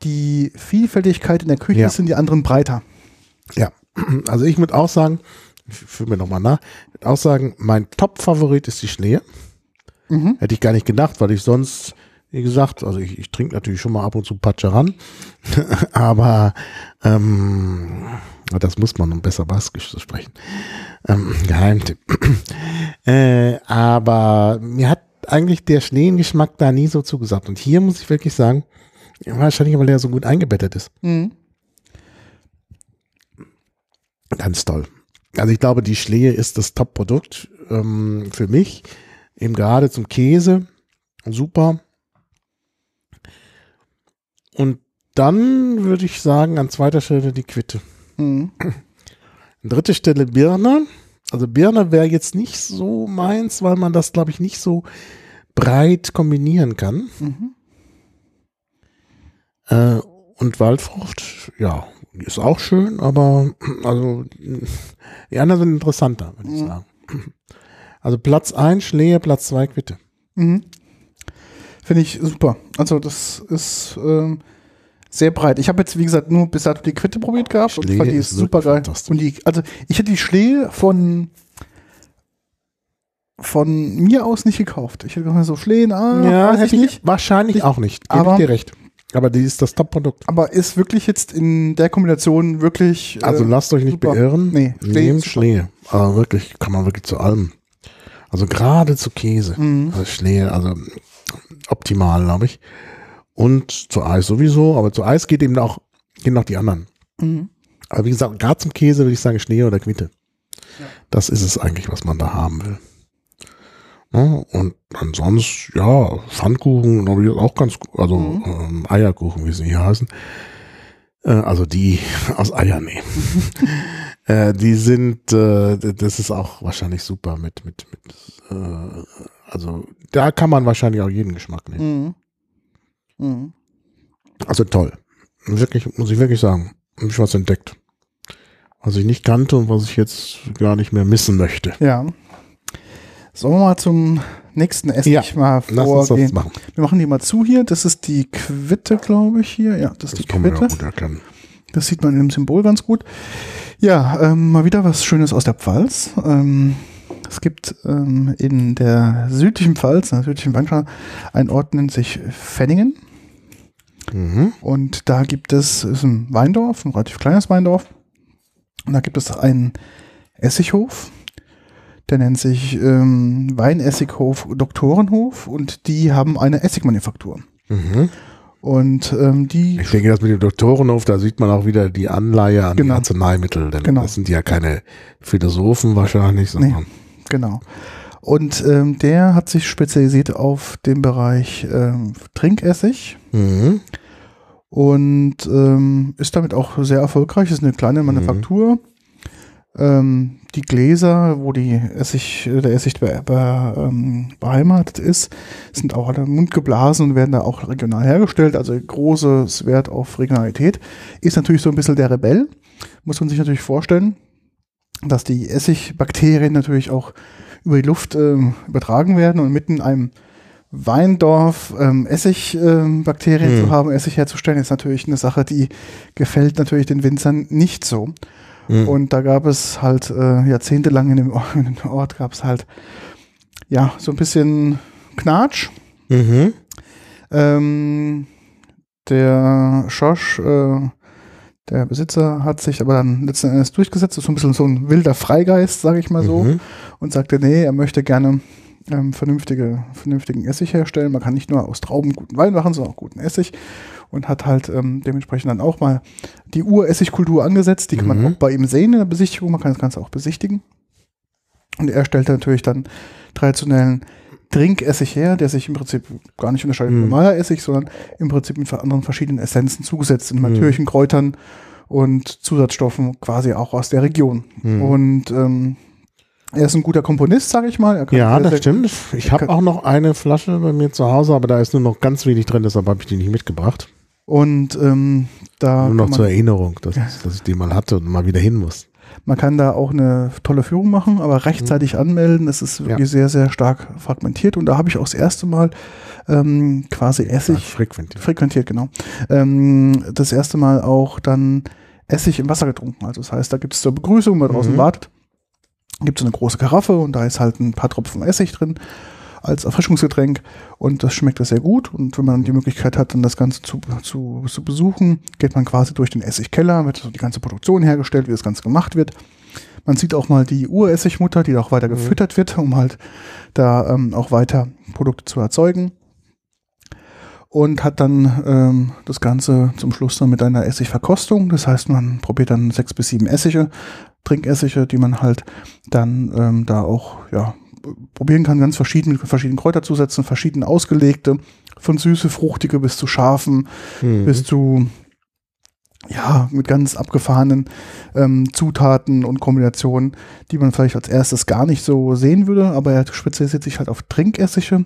die Vielfältigkeit in der Küche Ja. sind die anderen breiter. ja. Also ich würde auch sagen, ich führe mir nochmal nach, würde auch sagen, mein Top-Favorit ist die Schlehe. Mhm. Hätte ich gar nicht gedacht, weil ich sonst, wie gesagt, also ich, ich trinke natürlich schon mal ab und zu Patscheran, aber ähm, das muss man, um besser Baskisch zu sprechen. Ähm, Geheimtipp. äh, aber mir hat eigentlich der Schneegeschmack da nie so zugesagt. Und hier muss ich wirklich sagen, wahrscheinlich, weil der so gut eingebettet ist. Mhm. Ganz toll. Also ich glaube, die Schlehe ist das Top-Produkt ähm, für mich. Eben gerade zum Käse. Super. Und dann würde ich sagen, an zweiter Stelle die Quitte. Mhm. An dritter Stelle Birne. Also Birne wäre jetzt nicht so meins, weil man das, glaube ich, nicht so breit kombinieren kann. Mhm. Äh, und Waldfrucht, ja, ist auch schön, aber also die anderen sind interessanter, würde ich Mhm. sagen. Also Platz 1 Schlehe, Platz 2 Quitte. Mhm. Finde ich super. Also das ist ähm, sehr breit. Ich habe jetzt, wie gesagt, nur bis dato die Quitte probiert gehabt und Schlehe fand die ist super geil. Und die, also ich hätte die Schlehe von von mir aus nicht gekauft. Ich hätte gesagt, so Schlehen, ah, weiß ich nicht. wahrscheinlich Ich- auch nicht. Gebe aber- ich dir recht. Aber die ist das Top-Produkt. Aber ist wirklich jetzt in der Kombination wirklich. äh, Also lasst euch nicht super. beirren. Nee, Schlehe Nehmt. Schlehe. Aber wirklich, kann man wirklich zu allem. Also gerade zu Käse. Mhm. Also Schlehe, also optimal, glaube ich. Und zu Eis sowieso, aber zu Eis geht eben auch, gehen auch die anderen. Mhm. Aber wie gesagt, gerade zum Käse würde ich sagen Schnee oder Quitte. Ja. Das ist es eigentlich, was man da haben will. Ja, und ansonsten, ja, Pfannkuchen, auch ganz. Also Mhm. ähm, Eierkuchen, wie sie hier heißen. Äh, also die aus Eiern nehmen. äh, die sind, äh, das ist auch wahrscheinlich super mit, mit, mit äh, also da kann man wahrscheinlich auch jeden Geschmack nehmen. Mhm. Mhm. Also toll. Wirklich, muss ich wirklich sagen. Hab ich was entdeckt. Was ich nicht kannte und was ich jetzt gar nicht mehr missen möchte. Ja. Sollen wir mal zum nächsten Essig Ja, mal Lass uns das vorgehen? machen. Wir machen die mal zu hier. Das ist die Quitte, glaube ich, hier. Ja, das ist Das die kann man ja Quitte. gut erkennen. Das sieht man im Symbol ganz gut. Ja, ähm, mal wieder was Schönes aus der Pfalz. Ähm, es gibt ähm, in der südlichen Pfalz, in der südlichen Weinstraße, ein Ort nennt sich Fenningen. Mhm. Und da gibt es, ist ein Weindorf, ein relativ kleines Weindorf. Und da gibt es einen Essighof. Der nennt sich ähm, Weinessighof Doktorenhof und die haben eine Essigmanufaktur. Mhm. Und ähm, die. Ich denke, das mit dem Doktorenhof, da sieht man auch wieder die Anleihe an Genau. die Arzneimittel, denn Genau. das sind ja keine Philosophen wahrscheinlich, sondern Genau. Und ähm, der hat sich spezialisiert auf den Bereich ähm, Trinkessig mhm. und ähm, ist damit auch sehr erfolgreich. Ist eine kleine Manufaktur. Ähm, die Gläser, wo die Essig, der Essig be, be, ähm, beheimatet ist, sind auch alle mundgeblasen und werden da auch regional hergestellt. Also großes Wert auf Regionalität. Ist natürlich so ein bisschen der Rebell. Muss man sich natürlich vorstellen, dass die Essigbakterien natürlich auch über die Luft ähm, übertragen werden und mitten in einem Weindorf ähm, Essigbakterien ähm, Hm. zu haben, Essig herzustellen, ist natürlich eine Sache, die gefällt natürlich den Winzern nicht so. Mhm. Und da gab es halt äh, jahrzehntelang in dem, Ort, in dem Ort gab es halt ja so ein bisschen Knatsch. Mhm. Ähm, der Schosch, äh, der Besitzer, hat sich aber dann letzten Endes durchgesetzt, ist so ein bisschen so ein wilder Freigeist, sage ich mal so, Mhm. und sagte, nee, er möchte gerne ähm, vernünftige, vernünftigen Essig herstellen. Man kann nicht nur aus Trauben guten Wein machen, sondern auch guten Essig. Und hat halt ähm, dementsprechend dann auch mal die Uressigkultur angesetzt. Die kann man Mhm. auch bei ihm sehen in der Besichtigung. Man kann das Ganze auch besichtigen. Und er stellte natürlich dann traditionellen Trinkessig her, der sich im Prinzip gar nicht unterscheidet von Mhm. normaler Essig, sondern im Prinzip mit anderen verschiedenen Essenzen zugesetzt, in Mhm. natürlichen Kräutern und Zusatzstoffen quasi auch aus der Region. Mhm. Und ähm, er ist ein guter Komponist, sage ich mal. Er Ja, sehr, das sehr stimmt. Ich habe auch noch eine Flasche bei mir zu Hause, aber da ist nur noch ganz wenig drin, deshalb habe ich die nicht mitgebracht. Und ähm, da nur noch zur Erinnerung, dass, dass ich die mal hatte und mal wieder hin muss. Man kann da auch eine tolle Führung machen, aber rechtzeitig anmelden. Es ist wirklich sehr, sehr stark fragmentiert. Und da habe ich auch das erste Mal ähm, quasi Essig frequentiert. frequentiert, genau. Ähm, das erste Mal auch dann Essig im Wasser getrunken. Also das heißt, da gibt es zur Begrüßung, wenn man draußen Mhm. wartet, gibt es eine große Karaffe und da ist halt ein paar Tropfen Essig drin als Erfrischungsgetränk und das schmeckt sehr gut und wenn man die Möglichkeit hat, dann das Ganze zu, zu, zu besuchen, geht man quasi durch den Essigkeller, wird so die ganze Produktion hergestellt, wie das Ganze gemacht wird. Man sieht auch mal die Uressigmutter, die auch weiter Mhm. gefüttert wird, um halt da ähm, auch weiter Produkte zu erzeugen und hat dann ähm, das Ganze zum Schluss dann mit einer Essigverkostung. Das heißt, man probiert dann sechs bis sieben Essige, Trinkessige, die man halt dann ähm, da auch ja, probieren kann, ganz verschieden mit verschiedenen Kräuterzusätzen, verschieden ausgelegte, von süße, fruchtige bis zu scharfen, Mhm. bis zu ja, mit ganz abgefahrenen ähm, Zutaten und Kombinationen, die man vielleicht als erstes gar nicht so sehen würde, aber er spezialisiert sich halt auf Trinkessige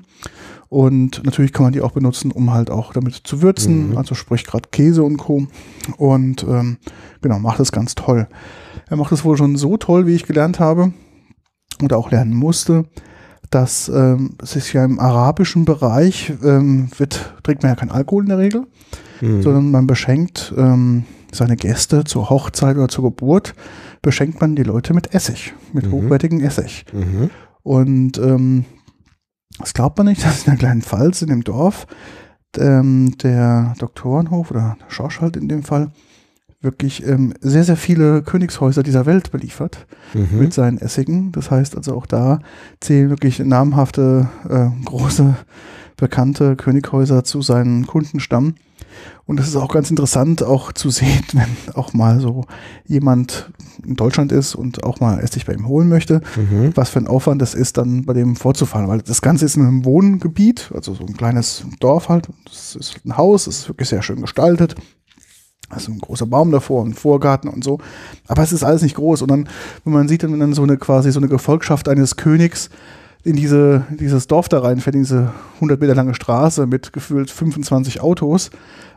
und natürlich kann man die auch benutzen, um halt auch damit zu würzen, Mhm. also sprich gerade Käse und Co. Und ähm, genau, macht es ganz toll. Er macht es wohl schon so toll, wie ich gelernt habe oder auch lernen musste, dass ähm, es ist ja im arabischen Bereich ähm, wird, trinkt man ja keinen Alkohol in der Regel Mhm. sondern man beschenkt ähm, seine Gäste zur Hochzeit oder zur Geburt, beschenkt man die Leute mit Essig, mit Mhm. hochwertigem Essig. Mhm. Und ähm, das glaubt man nicht, dass in der kleinen Pfalz in dem Dorf ähm, der Doktorenhof oder der Schorsch halt in dem Fall wirklich ähm, sehr, sehr viele Königshäuser dieser Welt beliefert Mhm. mit seinen Essigen. Das heißt also auch da zählen wirklich namhafte, äh, große, bekannte Könighäuser zu seinen Kundenstamm. Und es ist auch ganz interessant, auch zu sehen, wenn auch mal so jemand in Deutschland ist und auch mal Essig bei ihm holen möchte, Mhm. was für ein Aufwand das ist, dann bei dem vorzufahren. Weil das Ganze ist in einem Wohngebiet, also so ein kleines Dorf halt. Das ist ein Haus, es ist wirklich sehr schön gestaltet. Also ein großer Baum davor, ein Vorgarten und so. Aber es ist alles nicht groß. Und dann, wenn man sieht, wenn dann so eine quasi so eine Gefolgschaft eines Königs in diese, dieses Dorf da reinfährt, in diese 100 Meter lange Straße mit gefühlt 25 Autos,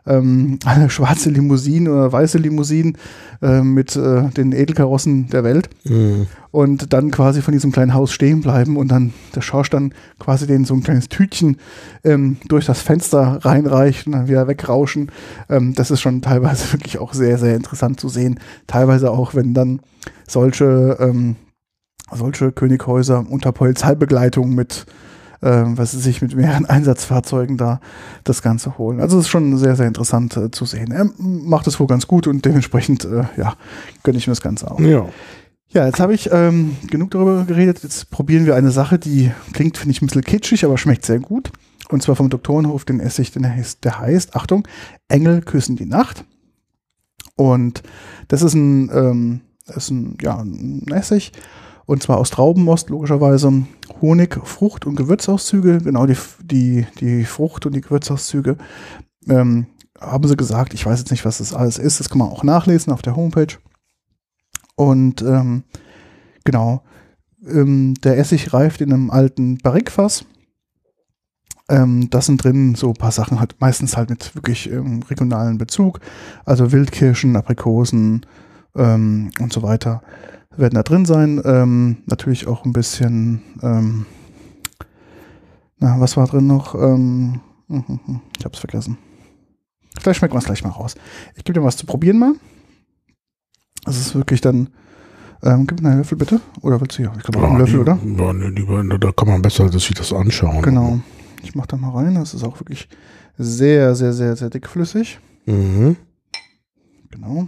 ähm, eine schwarze Limousine oder weiße Limousinen äh, mit äh, den Edelkarossen der Welt Mhm. und dann quasi von diesem kleinen Haus stehen bleiben und dann der Schorsch dann quasi denen so ein kleines Tütchen ähm, durch das Fenster reinreicht und dann wieder wegrauschen. Ähm, das ist schon teilweise wirklich auch sehr, sehr interessant zu sehen. Teilweise auch, wenn dann solche, ähm, solche Könighäuser unter Polizeibegleitung mit ähm, was sie sich mit mehreren Einsatzfahrzeugen da das Ganze holen. Also es ist schon sehr, sehr interessant äh, zu sehen. Er macht es wohl ganz gut und dementsprechend, äh, ja, gönne ich mir das Ganze auch. Ja. Ja, jetzt habe ich ähm, genug darüber geredet. Jetzt probieren wir eine Sache, die klingt, finde ich, ein bisschen kitschig, aber schmeckt sehr gut. Und zwar vom Doktorenhof den Essig, der heißt, der heißt Achtung, Engel küssen die Nacht. Und das ist ein, ähm, ist ein, ja, ein Essig. Und zwar aus Traubenmost, logischerweise. Honig, Frucht und Gewürzauszüge. Genau, die, die, die Frucht und die Gewürzauszüge ähm, haben sie gesagt. Ich weiß jetzt nicht, was das alles ist. Das kann man auch nachlesen auf der Homepage. Und ähm, genau, ähm, der Essig reift in einem alten Barrikfass. Ähm, das sind drin so ein paar Sachen, halt meistens halt mit wirklich ähm, regionalen Bezug. Also Wildkirschen, Aprikosen ähm, und so weiter werden da drin sein. Ähm, natürlich auch ein bisschen, ähm, na, was war drin noch? Ähm, hm, hm, hm, ich hab's vergessen. Vielleicht schmeckt man es gleich mal raus. Ich gebe dir was zu probieren mal. Das ist wirklich dann. Ähm, gib mir einen Löffel bitte. Oder willst du hier? Ich glaube, Ja, einen Löffel, oder? Ja, nee, lieber, da kann man besser sich das anschauen. Genau. Ich mache da mal rein. Das ist auch wirklich sehr, sehr, sehr, sehr dickflüssig. Mhm. Genau.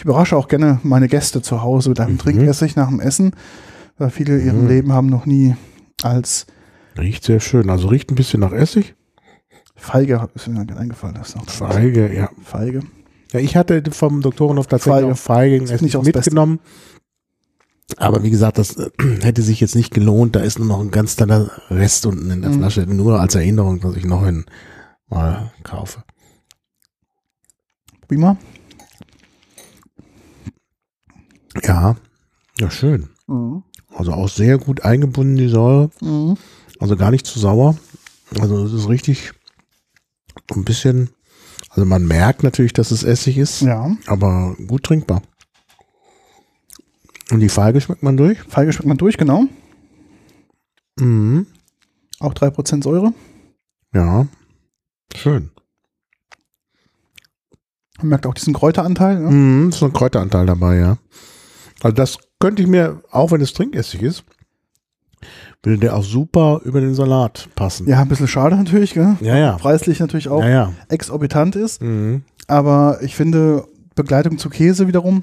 Ich überrasche auch gerne meine Gäste zu Hause mit einem Mhm. Trinkessig nach dem Essen, weil viele in ihrem Mhm. Leben haben noch nie als Riecht sehr schön. Also riecht ein bisschen nach Essig. Feige, ist mir eingefallen, das noch Feige, ja. Feige. Ja, ich hatte vom Doktorenhof tatsächlich Feige. auch nicht aufs mitgenommen. Aber wie gesagt, das äh, hätte sich jetzt nicht gelohnt. Da ist nur noch ein ganz kleiner Rest unten in der Mhm. Flasche. Nur als Erinnerung, dass ich noch einen mal kaufe. Prima. Ja, ja, schön. Mhm. Also auch sehr gut eingebunden, die Säure. Mhm. Also gar nicht zu sauer. Also es ist richtig ein bisschen, also man merkt natürlich, dass es Essig ist, Ja. aber gut trinkbar. Und die Feige schmeckt man durch? Feige schmeckt man durch, genau. Mhm. Auch 3% Säure. Ja. Schön. Man merkt auch diesen Kräuteranteil. Ne? Mhm, ist so ein Kräuteranteil dabei, ja. Also das könnte ich mir, auch wenn es Trinkessig ist, würde der auch super über den Salat passen. Ja, ein bisschen schade natürlich, gell? ja. ja. Preislich natürlich auch Ja, ja. exorbitant ist. Mhm. Aber ich finde, Begleitung zu Käse wiederum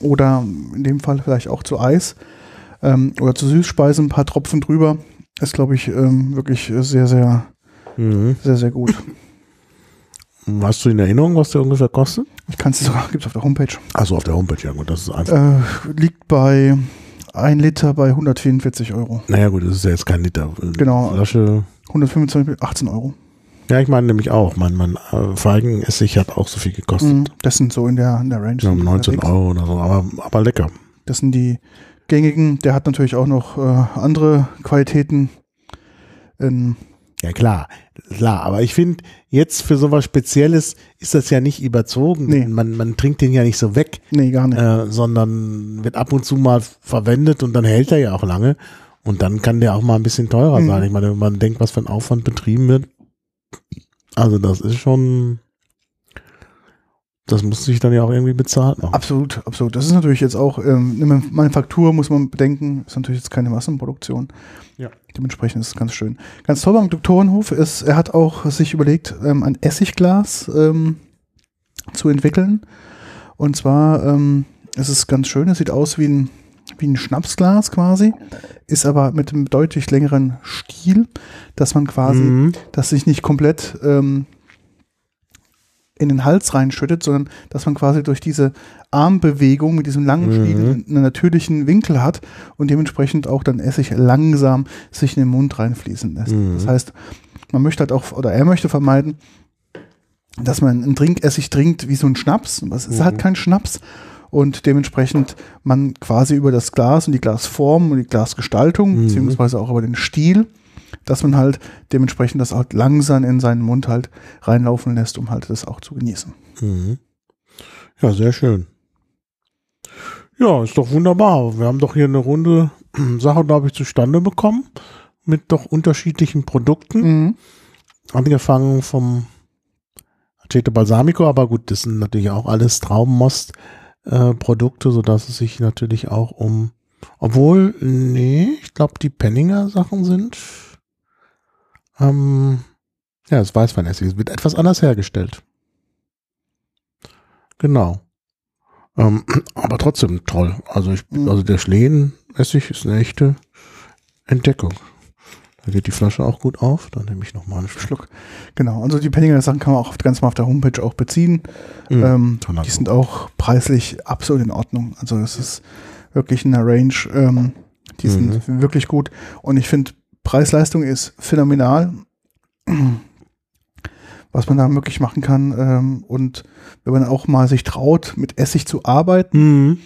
oder in dem Fall vielleicht auch zu Eis ähm, oder zu Süßspeise ein paar Tropfen drüber ist, glaube ich, ähm, wirklich sehr, sehr, Mhm. sehr, sehr gut. Hast du in Erinnerung, was der ungefähr kostet? Ich kann es sogar, gibt es auf der Homepage. Also auf der Homepage, ja gut, das ist einfach. Äh, liegt bei 1 Liter bei 144 Euro. naja gut, das ist ja jetzt kein Liter. Genau. Flasche. 125, 18 Euro. Ja, ich meine nämlich auch. Mein, mein äh, Feigenessig hat auch so viel gekostet. Mhm, Das sind so in der, in der Range. Ja, um 19 unterwegs. Euro oder so, aber, aber lecker. Das sind die gängigen. Der hat natürlich auch noch äh, andere Qualitäten. Ähm, Ja, klar, klar. Aber ich finde, jetzt für sowas Spezielles ist das ja nicht überzogen. Nee. Man, man trinkt den ja nicht so weg, nee, gar nicht. äh, sondern wird ab und zu mal verwendet und dann hält er ja auch lange. Und dann kann der auch mal ein bisschen teurer Mhm. sein. Ich meine, wenn man denkt, was für ein Aufwand betrieben wird. Also das ist schon, das muss sich dann ja auch irgendwie bezahlt machen. Absolut, absolut. Das ist natürlich jetzt auch, ähm, eine Manufaktur muss man bedenken, ist natürlich jetzt keine Massenproduktion. Ja. Dementsprechend ist es ganz schön. Ganz toll beim Doktorenhof ist, er hat auch sich überlegt, ähm, ein Essigglas ähm, zu entwickeln. Und zwar ähm, es ist ganz schön, es sieht aus wie ein, wie ein Schnapsglas quasi, ist aber mit einem deutlich längeren Stiel, dass man quasi Mhm. dass sich nicht komplett ähm, in den Hals reinschüttet, sondern dass man quasi durch diese Armbewegung mit diesem langen Mhm. Stiel einen natürlichen Winkel hat und dementsprechend auch dann Essig langsam sich in den Mund reinfließen lässt. Mhm. Das heißt, man möchte halt auch, oder er möchte vermeiden, dass man einen Trinkessig trinkt wie so ein Schnaps. Es ist Mhm. halt kein Schnaps. Und dementsprechend man quasi über das Glas und die Glasform und die Glasgestaltung, Mhm. beziehungsweise auch über den Stiel, dass man halt dementsprechend das halt langsam in seinen Mund halt reinlaufen lässt, um halt das auch zu genießen. Mhm. Ja, sehr schön. Ja, ist doch wunderbar. Wir haben doch hier eine runde Sache, glaube ich, zustande bekommen mit doch unterschiedlichen Produkten. Mhm. Angefangen vom Aceto Balsamico, aber gut, das sind natürlich auch alles Traubenmost-Produkte, sodass es sich natürlich auch um, obwohl, nee, ich glaube, die Penninger Sachen sind, ähm, ja, das Weißweinessig, es wird etwas anders hergestellt. Genau. Ähm, aber trotzdem toll. Also ich, Mhm. also der Schlehenessig ist eine echte Entdeckung. Da geht die Flasche auch gut auf. Dann nehme ich nochmal einen Schluck. Genau, also die Penninger Sachen kann man auch ganz mal auf der Homepage auch beziehen. Mhm. Ähm, die sind auch preislich absolut in Ordnung. Also es ist wirklich in der Range, ähm, die sind wirklich gut. Und ich finde, Preis-Leistung ist phänomenal, was man da wirklich machen kann. Ähm, und wenn man auch mal sich traut, mit Essig zu arbeiten, Mhm.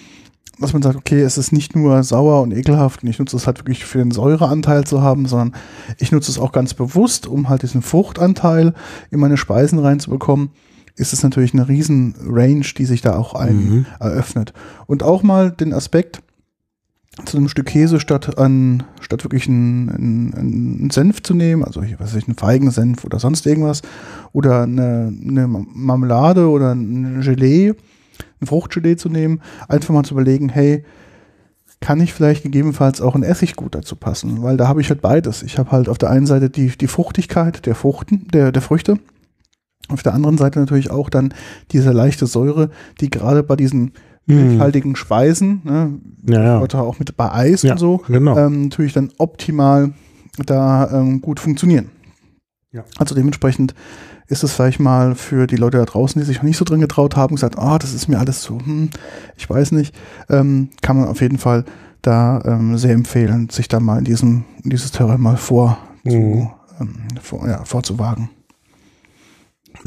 dass man sagt, okay, es ist nicht nur sauer und ekelhaft und ich nutze es halt wirklich für den Säureanteil zu haben, sondern ich nutze es auch ganz bewusst, um halt diesen Fruchtanteil in meine Speisen reinzubekommen, ist es natürlich eine riesen Range, die sich da auch ein Mhm. eröffnet. Und auch mal den Aspekt, zu einem Stück Käse statt an, statt wirklich einen, einen, einen Senf zu nehmen, also ich weiß nicht, einen Feigensenf oder sonst irgendwas, oder eine, eine Marmelade oder ein Gelee, ein Fruchtgelee zu nehmen, einfach mal zu überlegen, hey, kann ich vielleicht gegebenenfalls auch ein Essiggut dazu passen? Weil da habe ich halt beides. Ich habe halt auf der einen Seite die, die Fruchtigkeit der Fruchten, der, der Früchte. Auf der anderen Seite natürlich auch dann diese leichte Säure, die gerade bei diesen milchhaltigen Speisen, ne, Ja, ja. oder auch mit bei Eis Ja, und so, genau. ähm, natürlich dann optimal da ähm, gut funktionieren. Ja. Also dementsprechend ist es vielleicht mal für die Leute da draußen, die sich noch nicht so drin getraut haben, gesagt, ah, das ist mir alles so, hm, ich weiß nicht, ähm, kann man auf jeden Fall da ähm, sehr empfehlen, sich da mal in diesem, in dieses Terrain mal vor, Mhm. zu, ähm, vor, ja, vorzuwagen.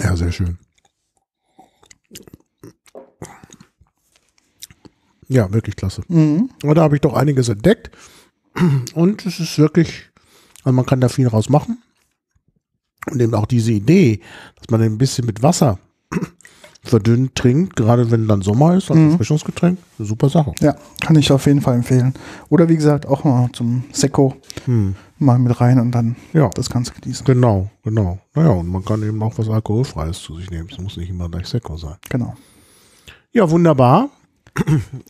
Ja, sehr schön. Ja, wirklich klasse. Mhm. Aber da habe ich doch einiges entdeckt. Und es ist wirklich, also man kann da viel raus machen. Und eben auch diese Idee, dass man ein bisschen mit Wasser verdünnt trinkt, gerade wenn dann Sommer ist, als Mhm. Erfrischungsgetränk, eine super Sache. Ja, kann ich auf jeden Fall empfehlen. Oder wie gesagt, auch mal zum Sekko Hm. mal mit rein und dann Ja, das Ganze genießen. genau, genau. Naja, und man kann eben auch was Alkoholfreies zu sich nehmen. Es muss nicht immer gleich Sekko sein. Genau. Ja, wunderbar.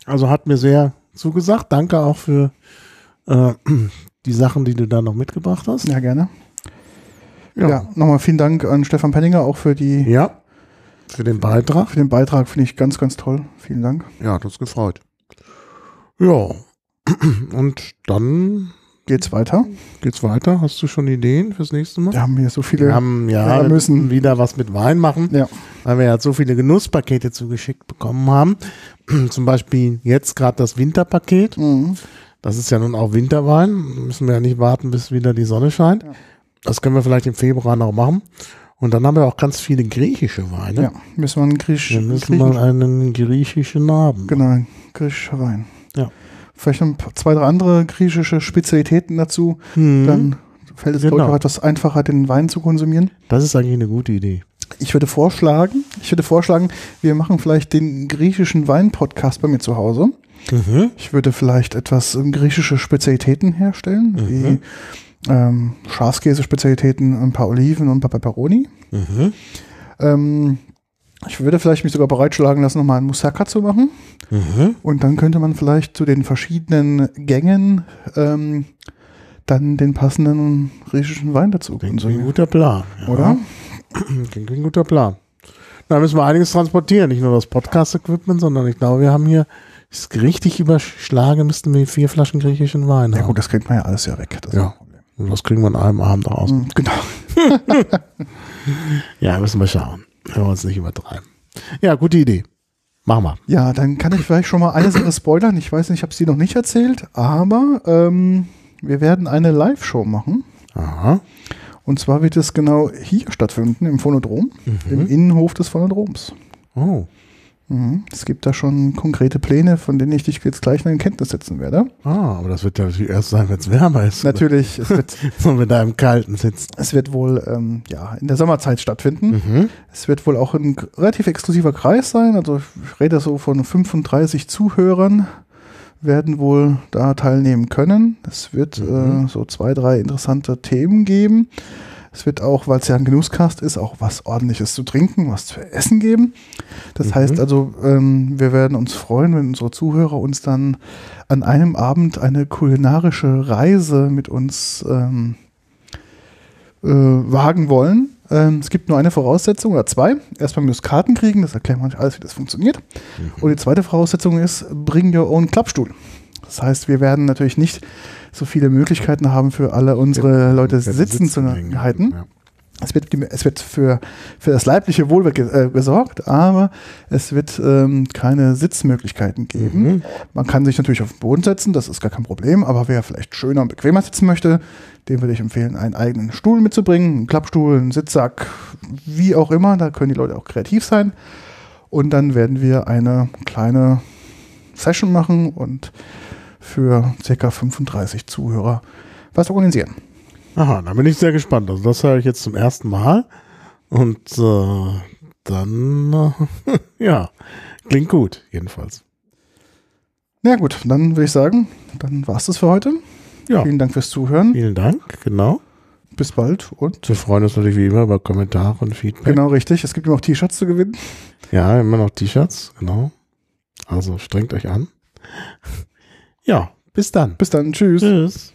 Also hat mir sehr zugesagt. Danke auch für äh, die Sachen, die du da noch mitgebracht hast. Ja, gerne. Ja, nochmal vielen Dank an Stefan Penninger auch für die Ja, für den Beitrag. für den Beitrag, finde ich ganz, ganz toll. Vielen Dank. Ja, hat uns gefreut. Ja, und dann Geht's weiter? geht's weiter. Hast du schon Ideen fürs nächste Mal? Wir haben hier so viele. Wir haben ja wir müssen. wieder was mit Wein machen, ja. weil wir ja so viele Genusspakete zugeschickt bekommen haben. Zum Beispiel jetzt gerade das Winterpaket. Mhm. Das ist ja nun auch Winterwein. Müssen wir ja nicht warten, bis wieder die Sonne scheint. Ja. Das können wir vielleicht im Februar noch machen. Und dann haben wir auch ganz viele griechische Weine. ja, müssen wir einen griechisch, Wir müssen mal einen griechischen haben. genau, griechischer Wein. Ja. Vielleicht noch ein paar, zwei, drei andere griechische Spezialitäten dazu. Mhm. Dann fällt es, Genau. glaube ich, auch etwas einfacher, den Wein zu konsumieren. Das ist eigentlich eine gute Idee. Ich würde vorschlagen, ich würde vorschlagen, wir machen vielleicht den griechischen Wein-Podcast bei mir zu Hause. Mhm. Ich würde vielleicht etwas ähm, griechische Spezialitäten herstellen, Mhm. wie ähm, Schafskäse-Spezialitäten, ein paar Oliven und ein paar Peperoni. Mhm. Ähm, ich würde vielleicht mich sogar bereitschlagen lassen, nochmal einen Moussaka zu machen. Mhm. Und dann könnte man vielleicht zu den verschiedenen Gängen ähm, dann den passenden griechischen Wein dazu Klingt wie ein konsumieren. guter Plan. Ja. Oder? Klingt wie ein guter Plan. Da müssen wir einiges transportieren. Nicht nur das Podcast-Equipment, sondern ich glaube, wir haben hier, ist richtig überschlagen, müssten wir vier Flaschen griechischen Wein Ja haben. gut, das kriegt man ja alles ja weg. Das Ja. Und das kriegen wir an einem Abend raus. Mhm, Genau. Ja, müssen wir schauen. Wenn wir uns nicht übertreiben. Ja, gute Idee. Machen wir. Ja, dann kann ich vielleicht schon mal eine Sache spoilern. Ich weiß nicht, ich habe sie noch nicht erzählt, aber ähm, wir werden eine Live-Show machen. Aha. Und zwar wird es genau hier stattfinden, im Phonodrom, im Innenhof des Phonodroms. Oh. Mhm. Es gibt da schon konkrete Pläne, von denen ich dich jetzt gleich noch in Kenntnis setzen werde. Ah, aber das wird ja natürlich erst sein, wenn es wärmer ist. Natürlich, es wird, Wenn wir da im Kalten sitzen. es wird wohl ähm, ja, in der Sommerzeit stattfinden. Mhm. Es wird wohl auch ein relativ exklusiver Kreis sein. Also ich rede so von 35 Zuhörern werden wohl da teilnehmen können. Es wird Mhm. äh, so zwei, drei interessante Themen geben. Es wird auch, weil es ja ein Genusscast ist, auch was ordentliches zu trinken, was zu essen geben. Das Mhm. heißt also, ähm, wir werden uns freuen, wenn unsere Zuhörer uns dann an einem Abend eine kulinarische Reise mit uns ähm, äh, wagen wollen. Ähm, es gibt nur eine Voraussetzung oder zwei. Erstmal müssen Karten kriegen, das erklären wir euch alles, wie das funktioniert. Mhm. Und die zweite Voraussetzung ist, bring your own Klappstuhl. Das heißt, wir werden natürlich nicht so viele Möglichkeiten haben, für alle unsere Leute sitzen, sitzen zu halten. Ja. Es wird, es wird für, für das leibliche Wohl äh, gesorgt, aber es wird ähm, keine Sitzmöglichkeiten geben. Mhm. Man kann sich natürlich auf den Boden setzen, das ist gar kein Problem, aber wer vielleicht schöner und bequemer sitzen möchte, dem würde ich empfehlen, einen eigenen Stuhl mitzubringen, einen Klappstuhl, einen Sitzsack, wie auch immer, da können die Leute auch kreativ sein. Und dann werden wir eine kleine Session machen und für ca. 35 Zuhörer was organisieren. Aha, da bin ich sehr gespannt. Also das höre ich jetzt zum ersten Mal. Und äh, dann, äh, ja, klingt gut, jedenfalls. Na ja, gut, dann würde ich sagen, dann war es das für heute. Ja. Vielen Dank fürs Zuhören. Vielen Dank, genau. Bis bald und. Wir freuen uns natürlich wie immer über Kommentare und Feedback. Genau, richtig. Es gibt immer noch T-Shirts zu gewinnen. Ja, immer noch T-Shirts, genau. Also strengt euch an. Ja, bis dann. Bis dann. Tschüss. Tschüss.